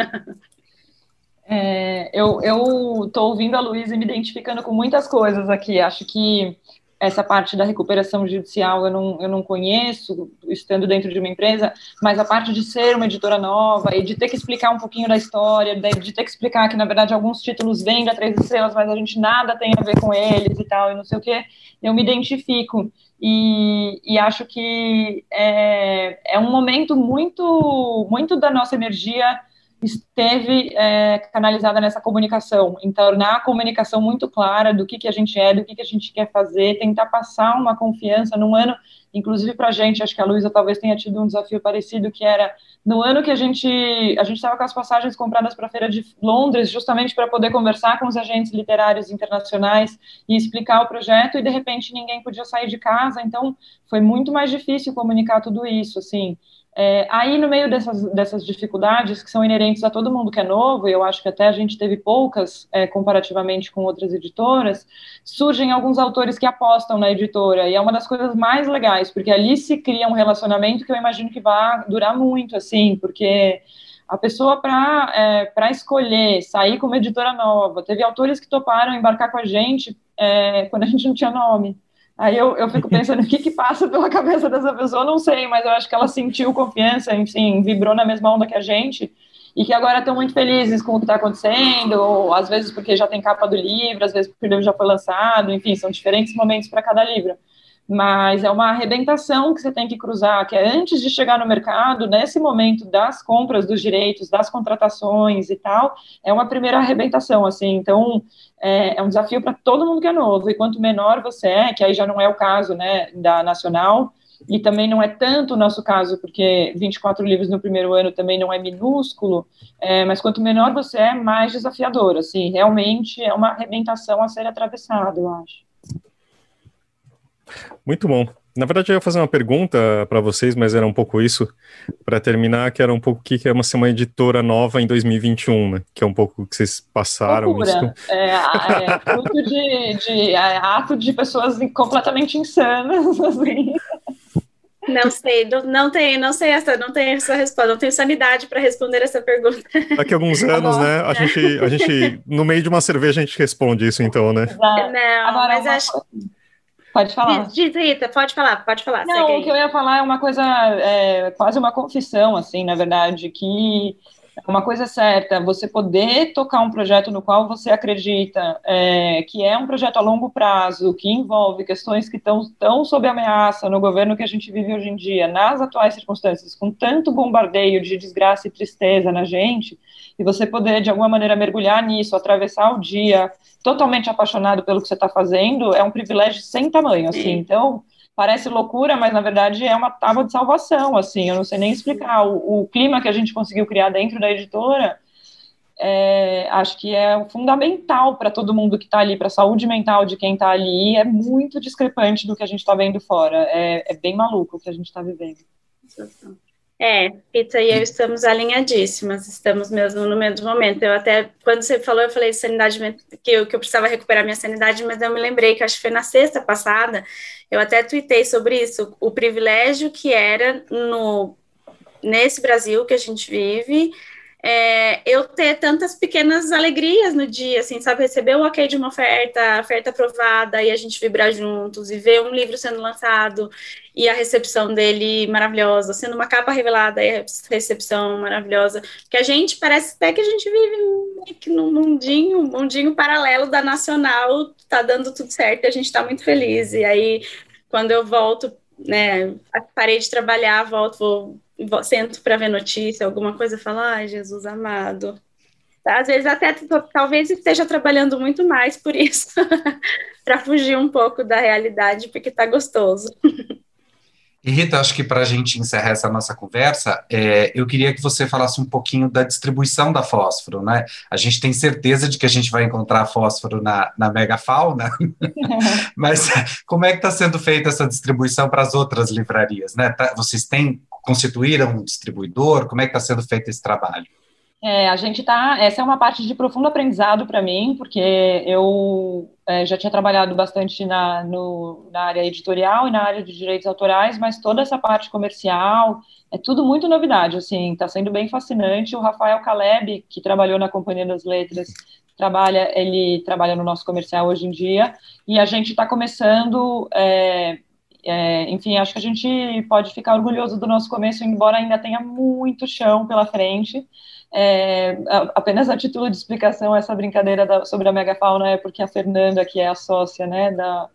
É, eu estou ouvindo a Luísa e me identificando com muitas coisas aqui. Acho que essa parte da recuperação judicial eu não, eu não conheço, estando dentro de uma empresa, mas a parte de ser uma editora nova e de ter que explicar um pouquinho da história, de, ter que explicar que, na verdade, alguns títulos vêm da Três Estrelas, mas a gente nada tem a ver com eles e tal, e não sei o quê, eu me identifico. E, e acho que é, é um momento muito, muito da nossa energia esteve é, canalizada nessa comunicação, em tornar a comunicação muito clara do que, que a gente é, do que, que a gente quer fazer, tentar passar uma confiança num ano inclusive para a gente, acho que a Luísa talvez tenha tido um desafio parecido, que era no ano que a gente a gente estava com as passagens compradas para a feira de Londres, justamente para poder conversar com os agentes literários internacionais e explicar o projeto, e de repente ninguém podia sair de casa, então foi muito mais difícil comunicar tudo isso, assim. É, aí, no meio dessas, dessas dificuldades que são inerentes a todo mundo que é novo, e eu acho que até a gente teve poucas é, comparativamente com outras editoras, surgem alguns autores que apostam na editora, e é uma das coisas mais legais, porque ali se cria um relacionamento que eu imagino que vai durar muito, assim, porque a pessoa para é, escolher sair como editora nova, teve autores que toparam embarcar com a gente é, quando a gente não tinha nome. Aí eu, eu fico pensando o que, que passa pela cabeça dessa pessoa, não sei, mas eu acho que ela sentiu confiança, enfim, vibrou na mesma onda que a gente, e que agora estão muito felizes com o que está acontecendo, ou às vezes porque já tem capa do livro, às vezes porque o livro já foi lançado, enfim, são diferentes momentos para cada livro mas é uma arrebentação que você tem que cruzar, que é antes de chegar no mercado, nesse momento das compras dos direitos, das contratações e tal, é uma primeira arrebentação, assim, então é, é um desafio para todo mundo que é novo, e quanto menor você é, que aí já não é o caso, né, da Nacional, e também não é tanto o nosso caso, porque 24 livros no primeiro ano também não é minúsculo, é, mas quanto menor você é, mais desafiador, assim, realmente é uma arrebentação a ser atravessada, eu acho. Muito bom. Na verdade, eu ia fazer uma pergunta para vocês, mas era um pouco isso, para terminar, que era um pouco o que é uma, ser uma editora nova em 2021, né? Que é um pouco o que vocês passaram. Isso. É, é fruto de, de é, ato de pessoas completamente insanas, assim. Não sei, não, não tenho, não sei essa, não tenho essa resposta, não tenho sanidade para responder essa pergunta. Daqui a alguns anos, né? A gente, a gente, no meio de uma cerveja, a gente responde isso, então, né? Não, Agora, mas acho. Pode falar. Diz, Rita, pode falar, pode falar. Não, o que eu ia falar é uma coisa, é, quase uma confissão, assim, na verdade, que é uma coisa certa, você poder tocar um projeto no qual você acredita é, que é um projeto a longo prazo, que envolve questões que estão tão sob ameaça no governo que a gente vive hoje em dia, nas atuais circunstâncias, com tanto bombardeio de desgraça e tristeza na gente, e você poder, de alguma maneira, mergulhar nisso, atravessar o dia totalmente apaixonado pelo que você está fazendo, é um privilégio sem tamanho, assim. Sim. Então, parece loucura, mas na verdade é uma tábua de salvação, assim. Eu não sei nem explicar. O, o clima que a gente conseguiu criar dentro da editora, é, acho que é fundamental para todo mundo que está ali, para a saúde mental de quem está ali, é muito discrepante do que a gente está vendo fora. É, é, bem maluco o que a gente está vivendo. É, Pita e eu estamos alinhadíssimas, estamos mesmo no mesmo momento. Eu até, quando você falou, eu falei sanidade, que eu, que eu precisava recuperar minha sanidade, mas eu me lembrei que acho que foi na sexta passada, eu até tuitei sobre isso, o privilégio que era no, nesse Brasil que a gente vive, é, eu ter tantas pequenas alegrias no dia, assim, sabe, receber o ok de uma oferta, oferta aprovada, e a gente vibrar juntos, e ver um livro sendo lançado, e a recepção dele maravilhosa, sendo uma capa revelada, e a recepção maravilhosa, que a gente, parece até que a gente vive num mundinho, um mundinho paralelo da Nacional, tá dando tudo certo, e a gente tá muito feliz, e aí, quando eu volto, né, parei de trabalhar, volto, vou sento para ver notícia, alguma coisa, falo, ai, Jesus amado. Às vezes até talvez esteja trabalhando muito mais por isso, para fugir um pouco da realidade, porque está gostoso. E Rita, acho que para a gente encerrar essa nossa conversa, é, eu queria que você falasse um pouquinho da distribuição da fósforo, né? A gente tem certeza de que a gente vai encontrar fósforo na, na megafauna, mas como é que está sendo feita essa distribuição para as outras livrarias, né? Tá, vocês têm constituíram um distribuidor? Como é que está sendo feito esse trabalho? É, a gente está. Essa é uma parte de profundo aprendizado para mim, porque eu é, já tinha trabalhado bastante na, no, na área editorial e na área de direitos autorais, mas toda essa parte comercial é tudo muito novidade. Assim, está sendo bem fascinante. O Rafael Caleb, que trabalhou na Companhia das Letras, trabalha, ele trabalha no nosso comercial hoje em dia, e a gente está começando. É, é, enfim, acho que a gente pode ficar orgulhoso do nosso começo, embora ainda tenha muito chão pela frente. É, apenas a título de explicação, essa brincadeira da, sobre a megafauna é porque a Fernanda, que é a sócia né, da,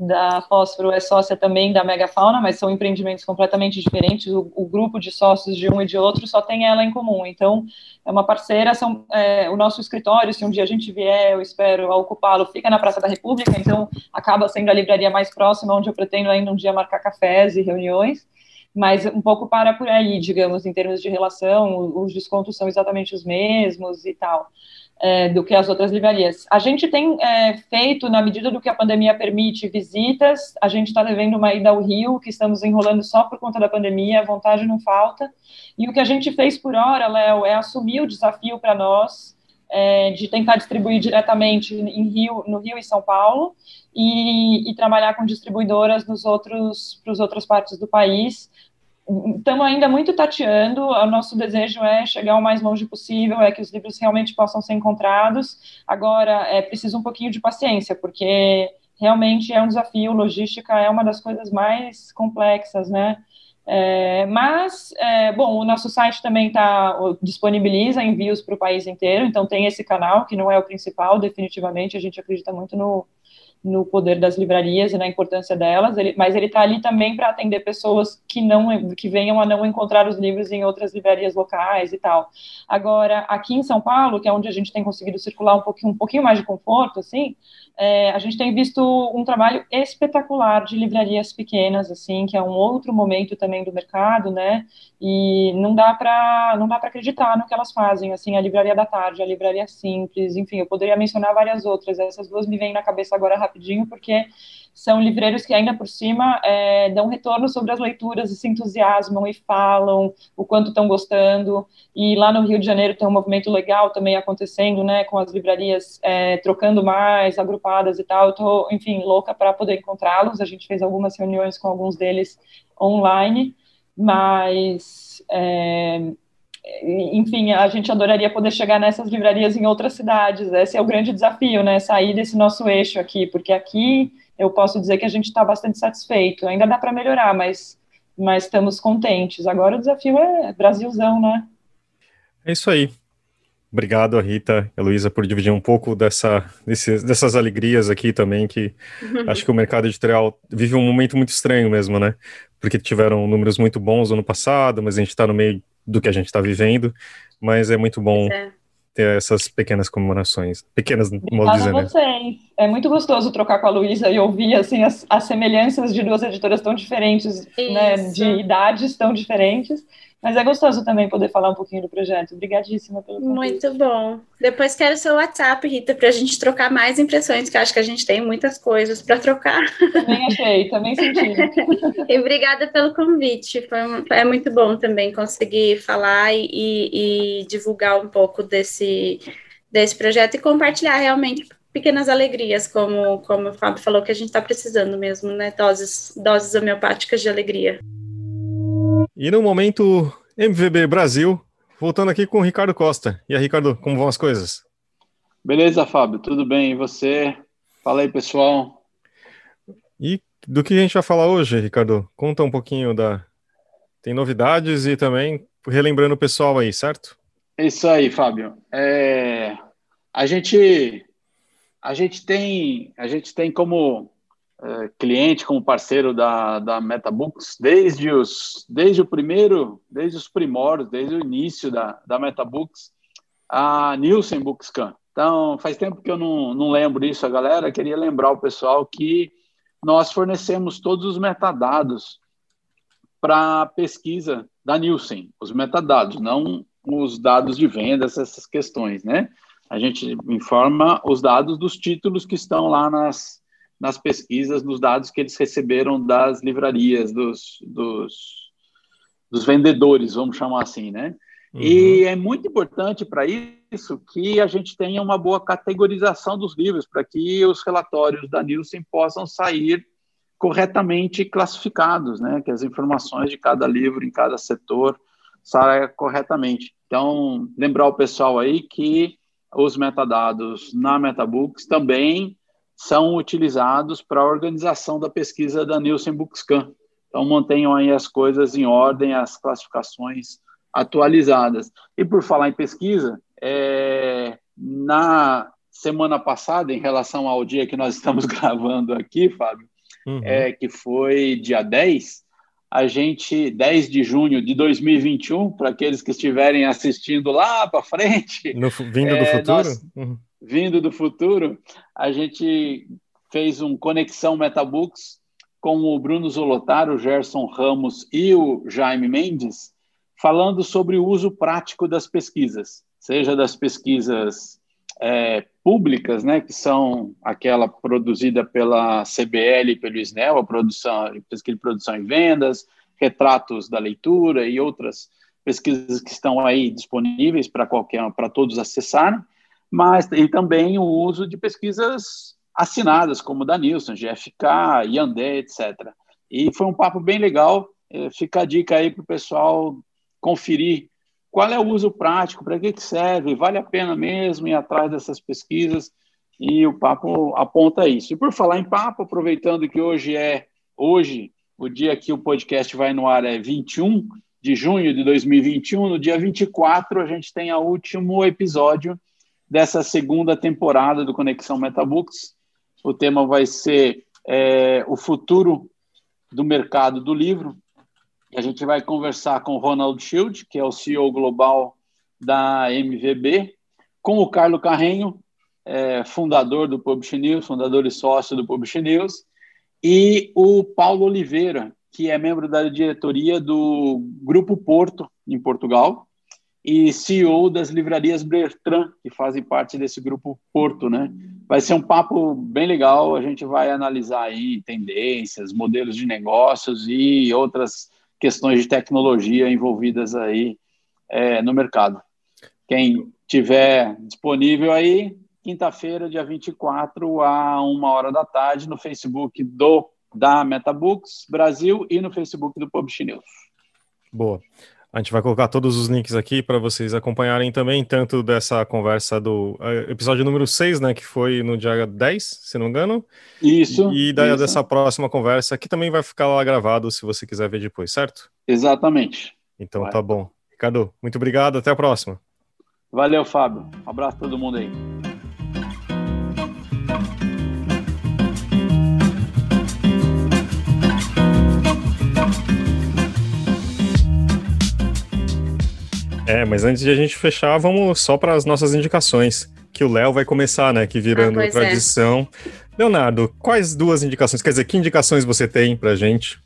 da Fósforo é sócia também da Megafauna, mas são empreendimentos completamente diferentes. O, o, grupo de sócios de um e de outro só tem ela em comum. Então, é uma parceira. São, é, o nosso escritório, se um dia a gente vier, eu espero ocupá-lo, fica na Praça da República, então acaba sendo a livraria mais próxima, onde eu pretendo ainda um dia marcar cafés e reuniões. Mas um pouco para por aí, digamos, em termos de relação, os descontos são exatamente os mesmos e tal é, do que as outras livrarias. A gente tem é, feito, na medida do que a pandemia permite, visitas. A gente está devendo uma ida ao Rio, que estamos enrolando só por conta da pandemia, a vontade não falta. E o que a gente fez por hora, Léo, é assumir o desafio para nós é, de tentar distribuir diretamente em Rio, no Rio e São Paulo e, e trabalhar com distribuidoras nos outros, para as outras partes do país estamos ainda muito tateando. O nosso desejo é chegar o mais longe possível, é que os livros realmente possam ser encontrados. Agora, é preciso um pouquinho de paciência, porque realmente é um desafio. Logística é uma das coisas mais complexas, né? É, mas, é, bom, o nosso site também tá, disponibiliza envios para o país inteiro, então tem esse canal, que não é o principal, definitivamente, a gente acredita muito no, no poder das livrarias e na importância delas, ele, mas ele está ali também para atender pessoas que não que venham a não encontrar os livros em outras livrarias locais e tal. Agora, aqui em São Paulo, que é onde a gente tem conseguido circular um pouquinho, um pouquinho mais de conforto, assim, é, a gente tem visto um trabalho espetacular de livrarias pequenas, assim, que é um outro momento também do mercado, né? E não dá para não dá para acreditar no que elas fazem, assim, a livraria da tarde, a livraria simples, enfim, eu poderia mencionar várias outras. Essas duas me vêm na cabeça agora rapidinho, porque são livreiros que ainda por cima é, dão retorno sobre as leituras e se entusiasmam e falam o quanto estão gostando. E lá no Rio de Janeiro tem um movimento legal também acontecendo, né, com as livrarias é, trocando mais, agrupadas e tal. Eu tô, enfim, louca para poder encontrá-los. A gente fez algumas reuniões com alguns deles online, mas é, enfim, a gente adoraria poder chegar nessas livrarias em outras cidades. Esse é o grande desafio, né? Sair desse nosso eixo aqui, porque aqui eu posso dizer que a gente está bastante satisfeito. Ainda dá para melhorar, mas, mas estamos contentes. Agora o desafio é Brasilzão, né? É isso aí. Obrigado, Rita e Luísa, por dividir um pouco dessa, desse, dessas alegrias aqui também, que acho que o mercado editorial vive um momento muito estranho mesmo, né? Porque tiveram números muito bons no ano passado, mas a gente está no meio do que a gente está vivendo, mas é muito bom é. ter essas pequenas comemorações, pequenas, modo dizer, né? vocês. É muito gostoso trocar com a Luísa e ouvir, assim, as, as semelhanças de duas editoras tão diferentes, né, de idades tão diferentes, mas é gostoso também poder falar um pouquinho do projeto. Obrigadíssima pelo convite. Muito bom. Depois quero seu WhatsApp, Rita, para a gente trocar mais impressões, que acho que a gente tem muitas coisas para trocar. Também achei, também senti. e obrigada pelo convite. Foi, é muito bom também conseguir falar e, e, e divulgar um pouco desse, desse projeto e compartilhar realmente pequenas alegrias, como, como o Fábio falou, que a gente está precisando mesmo, né? Doses, doses homeopáticas de alegria. E no momento MVB Brasil, voltando aqui com o Ricardo Costa. E aí, Ricardo, como vão as coisas? Beleza, Fábio, tudo bem? E você? Fala aí, pessoal. E do que a gente vai falar hoje, Ricardo? Conta um pouquinho da. Tem novidades e também relembrando o pessoal aí, certo? Isso aí, Fábio. É... A gente a gente tem a gente tem como é, cliente, como parceiro da, da MetaBooks, desde, os, desde o primeiro, desde os primórdios, desde o início da, da MetaBooks, a Nielsen Bookscan. Então, faz tempo que eu não, não lembro isso, a galera. Queria lembrar o pessoal que nós fornecemos todos os metadados para pesquisa da Nielsen, os metadados, não os dados de vendas, essas questões, né? A gente informa os dados dos títulos que estão lá nas, nas pesquisas, nos dados que eles receberam das livrarias, dos, dos, dos vendedores, vamos chamar assim, né? Uhum. E é muito importante para isso que a gente tenha uma boa categorização dos livros, para que os relatórios da Nielsen possam sair corretamente classificados, né? Que as informações de cada livro, em cada setor, saiam corretamente. Então, lembrar o pessoal aí que os metadados na MetaBooks também são utilizados para a organização da pesquisa da Nielsen Bookscan. Então, mantenham aí as coisas em ordem, as classificações atualizadas. E por falar em pesquisa, é, na semana passada, em relação ao dia que nós estamos gravando aqui, Fábio, uhum. é, que foi dia 10, a gente, 10 de junho de 2021, para aqueles que estiverem assistindo lá para frente. No, vindo do é, futuro? Nós, uhum. Vindo do futuro, a gente fez um Conexão Metabooks com o Bruno Zolotaro, o Gerson Ramos e o Jaime Mendes, falando sobre o uso prático das pesquisas, seja das pesquisas é, públicas, né, que são aquela produzida pela CBL e pelo SNEL, a produção, pesquisa de produção e vendas, retratos da leitura e outras pesquisas que estão aí disponíveis para qualquer, para todos acessarem, mas e também o uso de pesquisas assinadas, como da Nielsen, GFK, Yandé, etc. E foi um papo bem legal. É, fica a dica aí para o pessoal conferir qual é o uso prático, para que, que serve, vale a pena mesmo ir atrás dessas pesquisas, e o papo aponta isso. E por falar em papo, aproveitando que hoje é hoje, o dia que o podcast vai no ar é 21 de junho de 2021, no dia 24 a gente tem o último episódio dessa segunda temporada do Conexão Metabooks. O tema vai ser é, o futuro do mercado do livro, a gente vai conversar com o Ronald Schild, que é o CEO global da MVB, com o Carlo Carrenho, é, fundador do Publish News, fundador e sócio do Publish News, e o Paulo Oliveira, que é membro da diretoria do Grupo Porto, em Portugal, e CEO das livrarias Bertrand, que fazem parte desse Grupo Porto, né? Vai ser um papo bem legal, a gente vai analisar aí tendências, modelos de negócios e outras questões de tecnologia envolvidas aí é, no mercado. Quem tiver disponível aí, quinta-feira, dia 24, a uma hora da tarde, no Facebook do da Metabooks Brasil e no Facebook do Publish News. Boa. A gente vai colocar todos os links aqui para vocês acompanharem também, tanto dessa conversa do uh, episódio número 6, né, que foi no dia 10, se não me engano. Isso. E da, isso. dessa próxima conversa, que também vai ficar lá gravado se você quiser ver depois, certo? Exatamente. Então vai. tá bom. Ricardo, muito obrigado, até a próxima. Valeu, Fábio. Um abraço a todo mundo aí. É, mas antes de a gente fechar, vamos só para as nossas indicações, que o Léo vai começar, né? Que virando ah, é. tradição. É. Leonardo, quais duas indicações? Quer dizer, que indicações você tem para gente?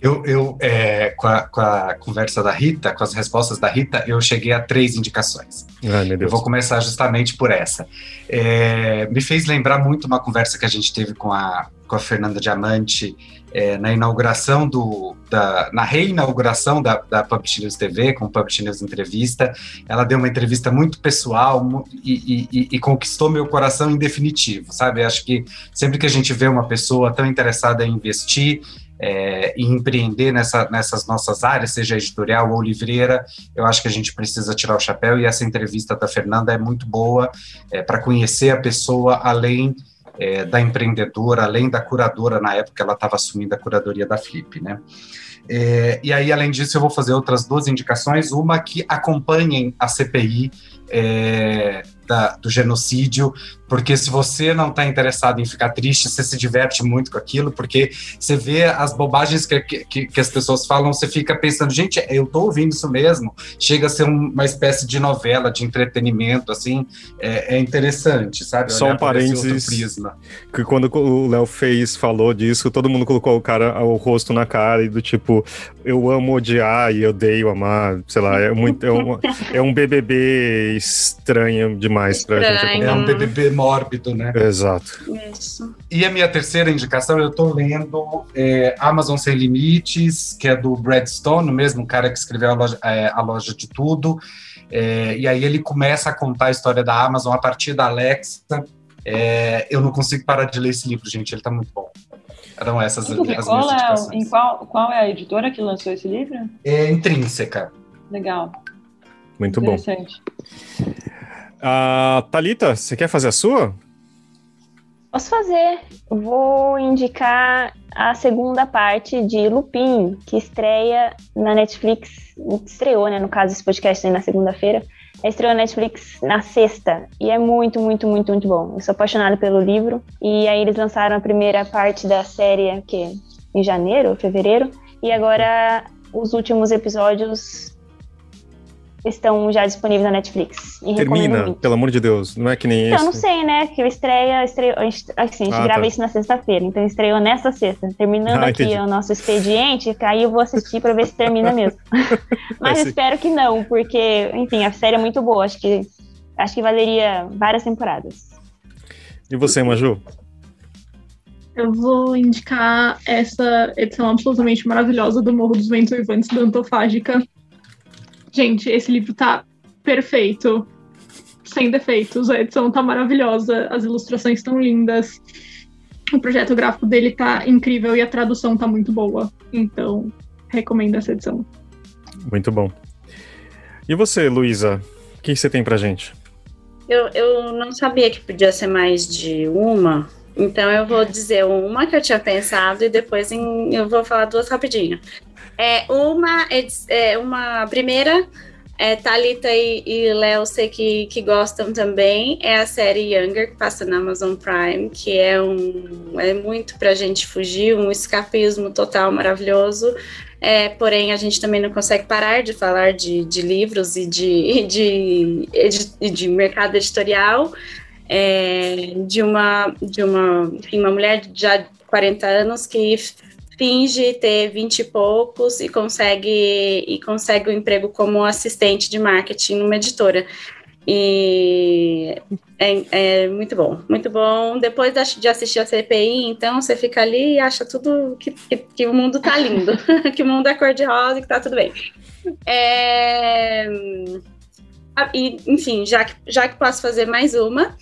Eu, eu é, com, a, com, a, conversa da Rita, com as respostas da Rita, eu cheguei a três indicações. Ai, meu Deus. Eu vou começar justamente por essa. É, me fez lembrar muito uma conversa que a gente teve com a, com a Fernanda Diamante é, na inauguração do, da, na reinauguração da, da Publish News TV, com o Publish News Entrevista. Ela deu uma entrevista muito pessoal e, e, e, conquistou meu coração em definitivo, sabe? Acho que sempre que a gente vê uma pessoa tão interessada em investir, é, e empreender nessa, nessas nossas áreas, seja editorial ou livreira, eu acho que a gente precisa tirar o chapéu e essa entrevista da Fernanda é muito boa é, para conhecer a pessoa além é, da empreendedora, além da curadora, na época ela estava assumindo a curadoria da Flip, né? É, e aí, além disso, eu vou fazer outras duas indicações. Uma que acompanhem a CPI é, da, do genocídio, porque se você não está interessado em ficar triste, você se diverte muito com aquilo, porque você vê as bobagens que, que, que as pessoas falam, você fica pensando, gente, eu estou ouvindo isso mesmo. Chega a ser uma espécie de novela, de entretenimento, assim, é, é interessante, sabe? Só um parênteses, que quando o Léo fez, falou disso, todo mundo colocou o cara, o rosto na cara e do tipo, eu amo odiar e odeio amar, sei lá, é muito, é um, é um BBB estranho demais pra gente. É um BBB mórbido, né? Exato. Isso. E a minha terceira indicação, eu estou lendo é, Amazon Sem Limites, que é do Brad Stone, o mesmo cara que escreveu a loja, é, a loja de tudo. É, e aí ele começa a contar a história da Amazon a partir da Alexa. É, eu não consigo parar de ler esse livro, gente, ele está muito bom. Eram essas as minhas qual é, em qual, qual é a editora que lançou esse livro? É Intrínseca. Legal. Muito bom. Uh, Talita, você quer fazer a sua? Posso fazer. Vou indicar a segunda parte de Lupin, que estreia na Netflix, estreou, né, no caso, esse podcast aí na segunda-feira, estreou na Netflix na sexta e é muito, muito, muito, muito bom. Eu sou apaixonada pelo livro e aí eles lançaram a primeira parte da série que em janeiro, fevereiro, e agora os últimos episódios estão já disponíveis na Netflix. Termina, pelo amor de Deus, não é que nem então, esse. Eu não sei, né? Que eu estreia, estreio, assim, a gente ah, grava tá. isso na sexta-feira, então estreou nesta sexta. Terminando ah, aqui o nosso expediente, aí eu vou assistir para ver se termina mesmo. Mas é, espero que não, porque, enfim, a série é muito boa, acho que acho que valeria várias temporadas. E você, Maju? Eu vou indicar essa edição absolutamente maravilhosa do Morro dos Ventos Vivantes da Antofágica, Gente, esse livro tá perfeito, sem defeitos. A edição tá maravilhosa, as ilustrações estão lindas. O projeto gráfico dele tá incrível e a tradução tá muito boa. Então, recomendo essa edição. Muito bom. E você, Luísa? O que você tem pra gente? Eu, eu não sabia que podia ser mais de uma, então eu vou dizer uma que eu tinha pensado e depois em, eu vou falar duas rapidinho. É uma, é, uma primeira, é, Thalita e, e Léo sei que, que gostam também, é a série Younger, que passa na Amazon Prime, que é, um, é muito pra gente fugir, um escapismo total maravilhoso. É, porém, a gente também não consegue parar de falar de, de livros e de, de, de, de mercado editorial. É, de uma de uma, enfim, uma mulher de já 40 anos que finge ter vinte e poucos e consegue e consegue um emprego como assistente de marketing numa editora. E é, é, muito bom, muito bom. Depois de assistir a CPI, então você fica ali e acha tudo que, que, que o mundo tá lindo, que o mundo é cor-de-rosa e que tá tudo bem. É, e, enfim, já que, já que posso fazer mais uma,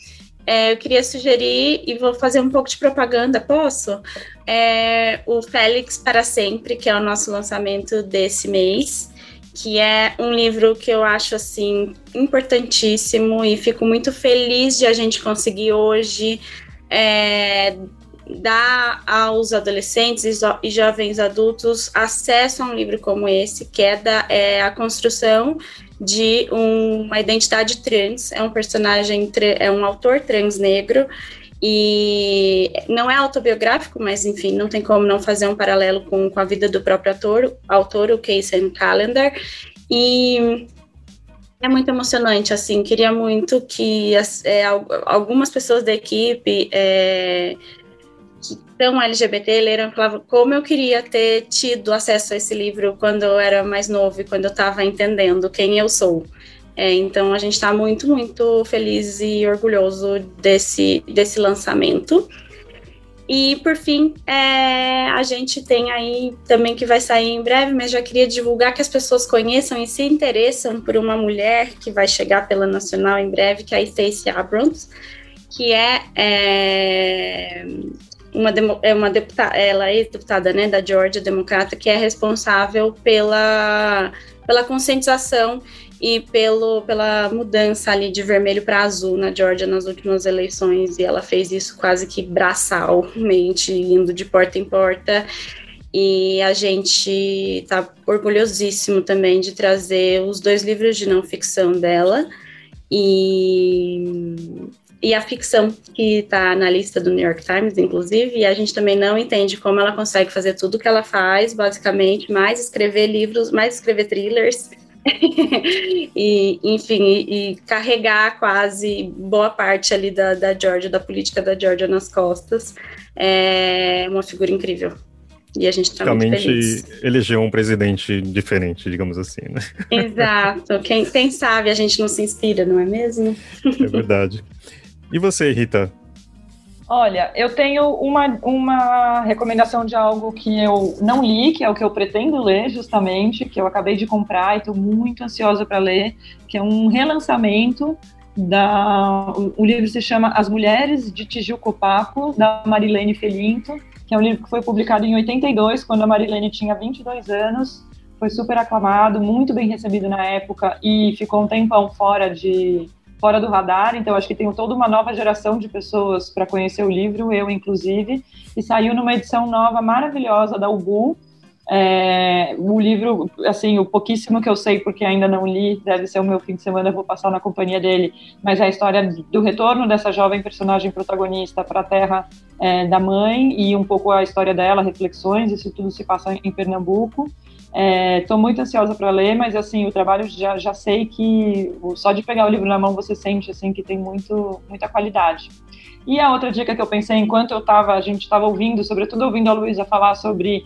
é, eu queria sugerir, e vou fazer um pouco de propaganda, posso? É, o Félix para Sempre, que é o nosso lançamento desse mês, que é um livro que eu acho, assim, importantíssimo e fico muito feliz de a gente conseguir hoje é, dar aos adolescentes e, jo jovens adultos acesso a um livro como esse, que é, da, é a construção de um, uma identidade trans. É um personagem, é um autor trans negro e não é autobiográfico, mas enfim, não tem como não fazer um paralelo com, com a vida do próprio autor, autor o Casey Calendar. E é muito emocionante, assim, queria muito que é, algumas pessoas da equipe é, são LGBT leram e falavam como eu queria ter tido acesso a esse livro quando eu era mais novo e quando eu estava entendendo quem eu sou. É, então a gente está muito, muito feliz e orgulhoso desse, desse lançamento. E por fim, é, a gente tem aí também que vai sair em breve, mas já queria divulgar que as pessoas conheçam e se interessam por uma mulher que vai chegar pela Nacional em breve, que é a Stacey Abrams, que é, é uma, é uma deputada, ela é deputada né, da Georgia, democrata, que é responsável pela, pela conscientização e pelo, pela mudança ali de vermelho para azul na Georgia nas últimas eleições, e ela fez isso quase que braçalmente, indo de porta em porta. E a gente está orgulhosíssimo também de trazer os dois livros de não ficção dela. E e a ficção, que está na lista do New York Times, inclusive, e a gente também não entende como ela consegue fazer tudo o que ela faz, basicamente, mais escrever livros, mais escrever thrillers, e, enfim, e, e, carregar quase boa parte ali da, da Georgia, da política da Georgia nas costas. É uma figura incrível. E a gente está muito feliz. elegeu um presidente diferente, digamos assim, né? Exato. Quem, quem sabe a gente não se inspira, não é mesmo? É verdade. E você, Rita? Olha, eu tenho uma, uma recomendação de algo que eu não li, que é o que eu pretendo ler, justamente, que eu acabei de comprar e estou muito ansiosa para ler, que é um relançamento da. O, livro se chama As Mulheres de Tijuco Papo, da Marilene Felinto, que é um livro que foi publicado em 82, quando a Marilene tinha 22 anos. Foi super aclamado, muito bem recebido na época e ficou um tempão fora de fora do radar, então acho que tem toda uma nova geração de pessoas para conhecer o livro, eu inclusive, e saiu numa edição nova maravilhosa da Ubu, É, o livro, assim, o pouquíssimo que eu sei, porque ainda não li, deve ser o meu fim de semana, vou passar na companhia dele, mas é a história do retorno dessa jovem personagem protagonista para a terra é, da mãe e um pouco a história dela, reflexões, isso tudo se passa em Pernambuco. Estou é, muito ansiosa para ler, mas assim o trabalho já, já sei que só de pegar o livro na mão você sente assim que tem muito muita qualidade. E a outra dica que eu pensei enquanto eu estava, a gente estava ouvindo, sobretudo ouvindo a Luísa falar sobre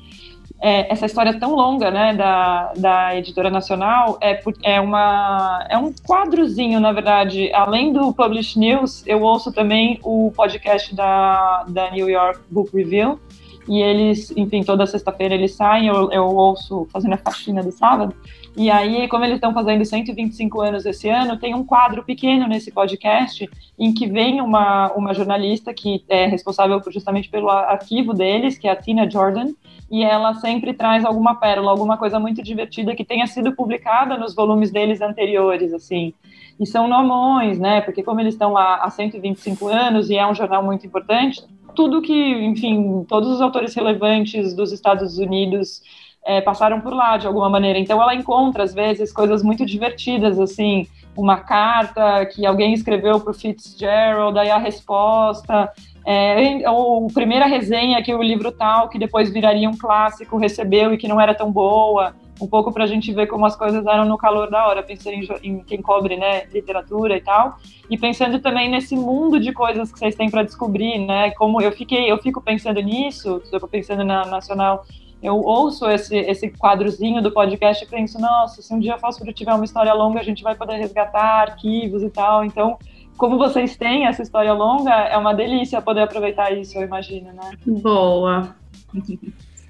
é, essa história tão longa, né, da, da editora nacional, é, é, uma, é um quadrozinho, na verdade. Além do Publish News, eu ouço também o podcast da, da New York Book Review, e eles, enfim, toda sexta-feira eles saem, eu, eu ouço fazendo a faxina do sábado, e aí, como eles estão fazendo 125 anos esse ano, tem um quadro pequeno nesse podcast em que vem uma, uma jornalista que é responsável justamente pelo arquivo deles, que é a Tina Jordan, e ela sempre traz alguma pérola, alguma coisa muito divertida que tenha sido publicada nos volumes deles anteriores, assim. E são nomões, né? Porque como eles estão lá há 125 anos e é um jornal muito importante, tudo que, enfim, todos os autores relevantes dos Estados Unidos é, passaram por lá de alguma maneira. Então ela encontra às vezes coisas muito divertidas, assim, uma carta que alguém escreveu para o Fitzgerald, aí a resposta, é, ou a primeira resenha que o livro tal, que depois viraria um clássico, recebeu e que não era tão boa, um pouco para a gente ver como as coisas eram no calor da hora, pensando em, em, quem cobre né, literatura e tal, e pensando também nesse mundo de coisas que vocês têm para descobrir, né? Como eu fiquei, eu fico pensando nisso, estou pensando na Nacional eu ouço esse, esse quadrozinho do podcast e penso, nossa, se um dia a Fósforo tiver uma história longa, a gente vai poder resgatar arquivos e tal. Então, como vocês têm essa história longa, é uma delícia poder aproveitar isso, eu imagino, né? Boa.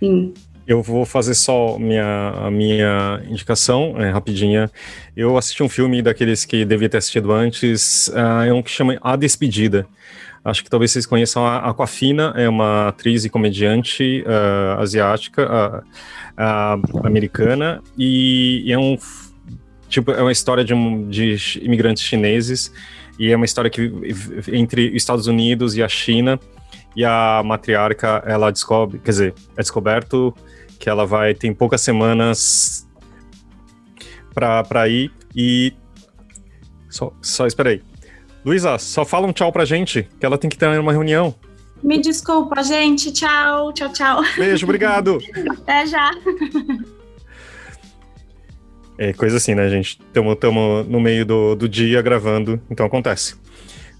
Sim. Eu vou fazer só minha, a minha indicação, é, rapidinha. Eu assisti um filme daqueles que devia ter assistido antes, uh, é um que chama A Despedida. Acho que talvez vocês conheçam a Aquafina, é uma atriz e comediante uh, asiática, uh, americana, e, e, é um tipo é uma história de, um, de imigrantes chineses e é uma história que entre os Estados Unidos e a China e a matriarca ela descobre, quer dizer, é descoberto que ela vai tem poucas semanas para ir e só, só espera aí. Luísa, só fala um tchau pra gente, que ela tem que ter uma reunião. Me desculpa, gente. Tchau, tchau, tchau. Beijo, obrigado. Até já. É coisa assim, né, gente? Estamos no meio do, do dia gravando, então acontece.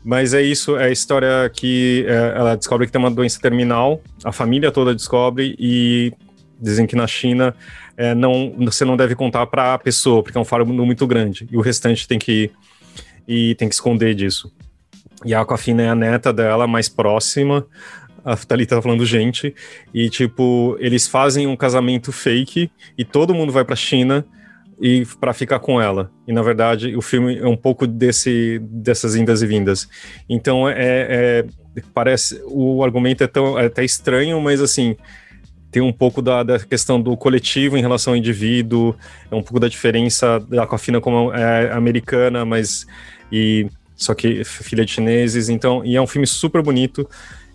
Mas é isso, é a história que é, ela descobre que tem uma doença terminal, a família toda descobre e dizem que na China é, não, você não deve contar para a pessoa, porque é um faro muito grande, e o restante tem que e tem que esconder disso. E a Aquafina é a neta dela, mais próxima. A Thalita tá falando gente. E, tipo, eles fazem um casamento fake e todo mundo vai pra China e para ficar com ela. E na verdade, o filme é um pouco desse dessas indas e vindas. Então é, é parece o argumento é tão é até estranho, mas assim tem um pouco da, da, questão do coletivo em relação ao indivíduo, é um pouco da diferença da Aquafina como é americana, mas e só que filha de chineses, então, e é um filme super bonito,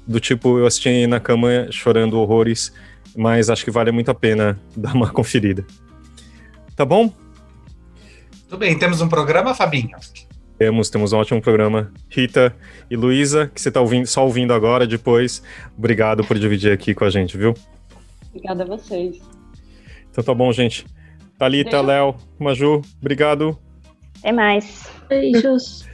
do tipo, eu assisti na cama chorando horrores, mas acho que vale muito a pena dar uma conferida. Tá bom? Tudo bem, temos um programa, Fabinho? Temos, temos um ótimo programa. Rita e Luísa, que você está ouvindo, só ouvindo agora, depois, obrigado por dividir aqui com a gente, viu? Obrigada a vocês. Então tá bom, gente. Thalita, Léo, Maju, obrigado. Até mais. Beijos.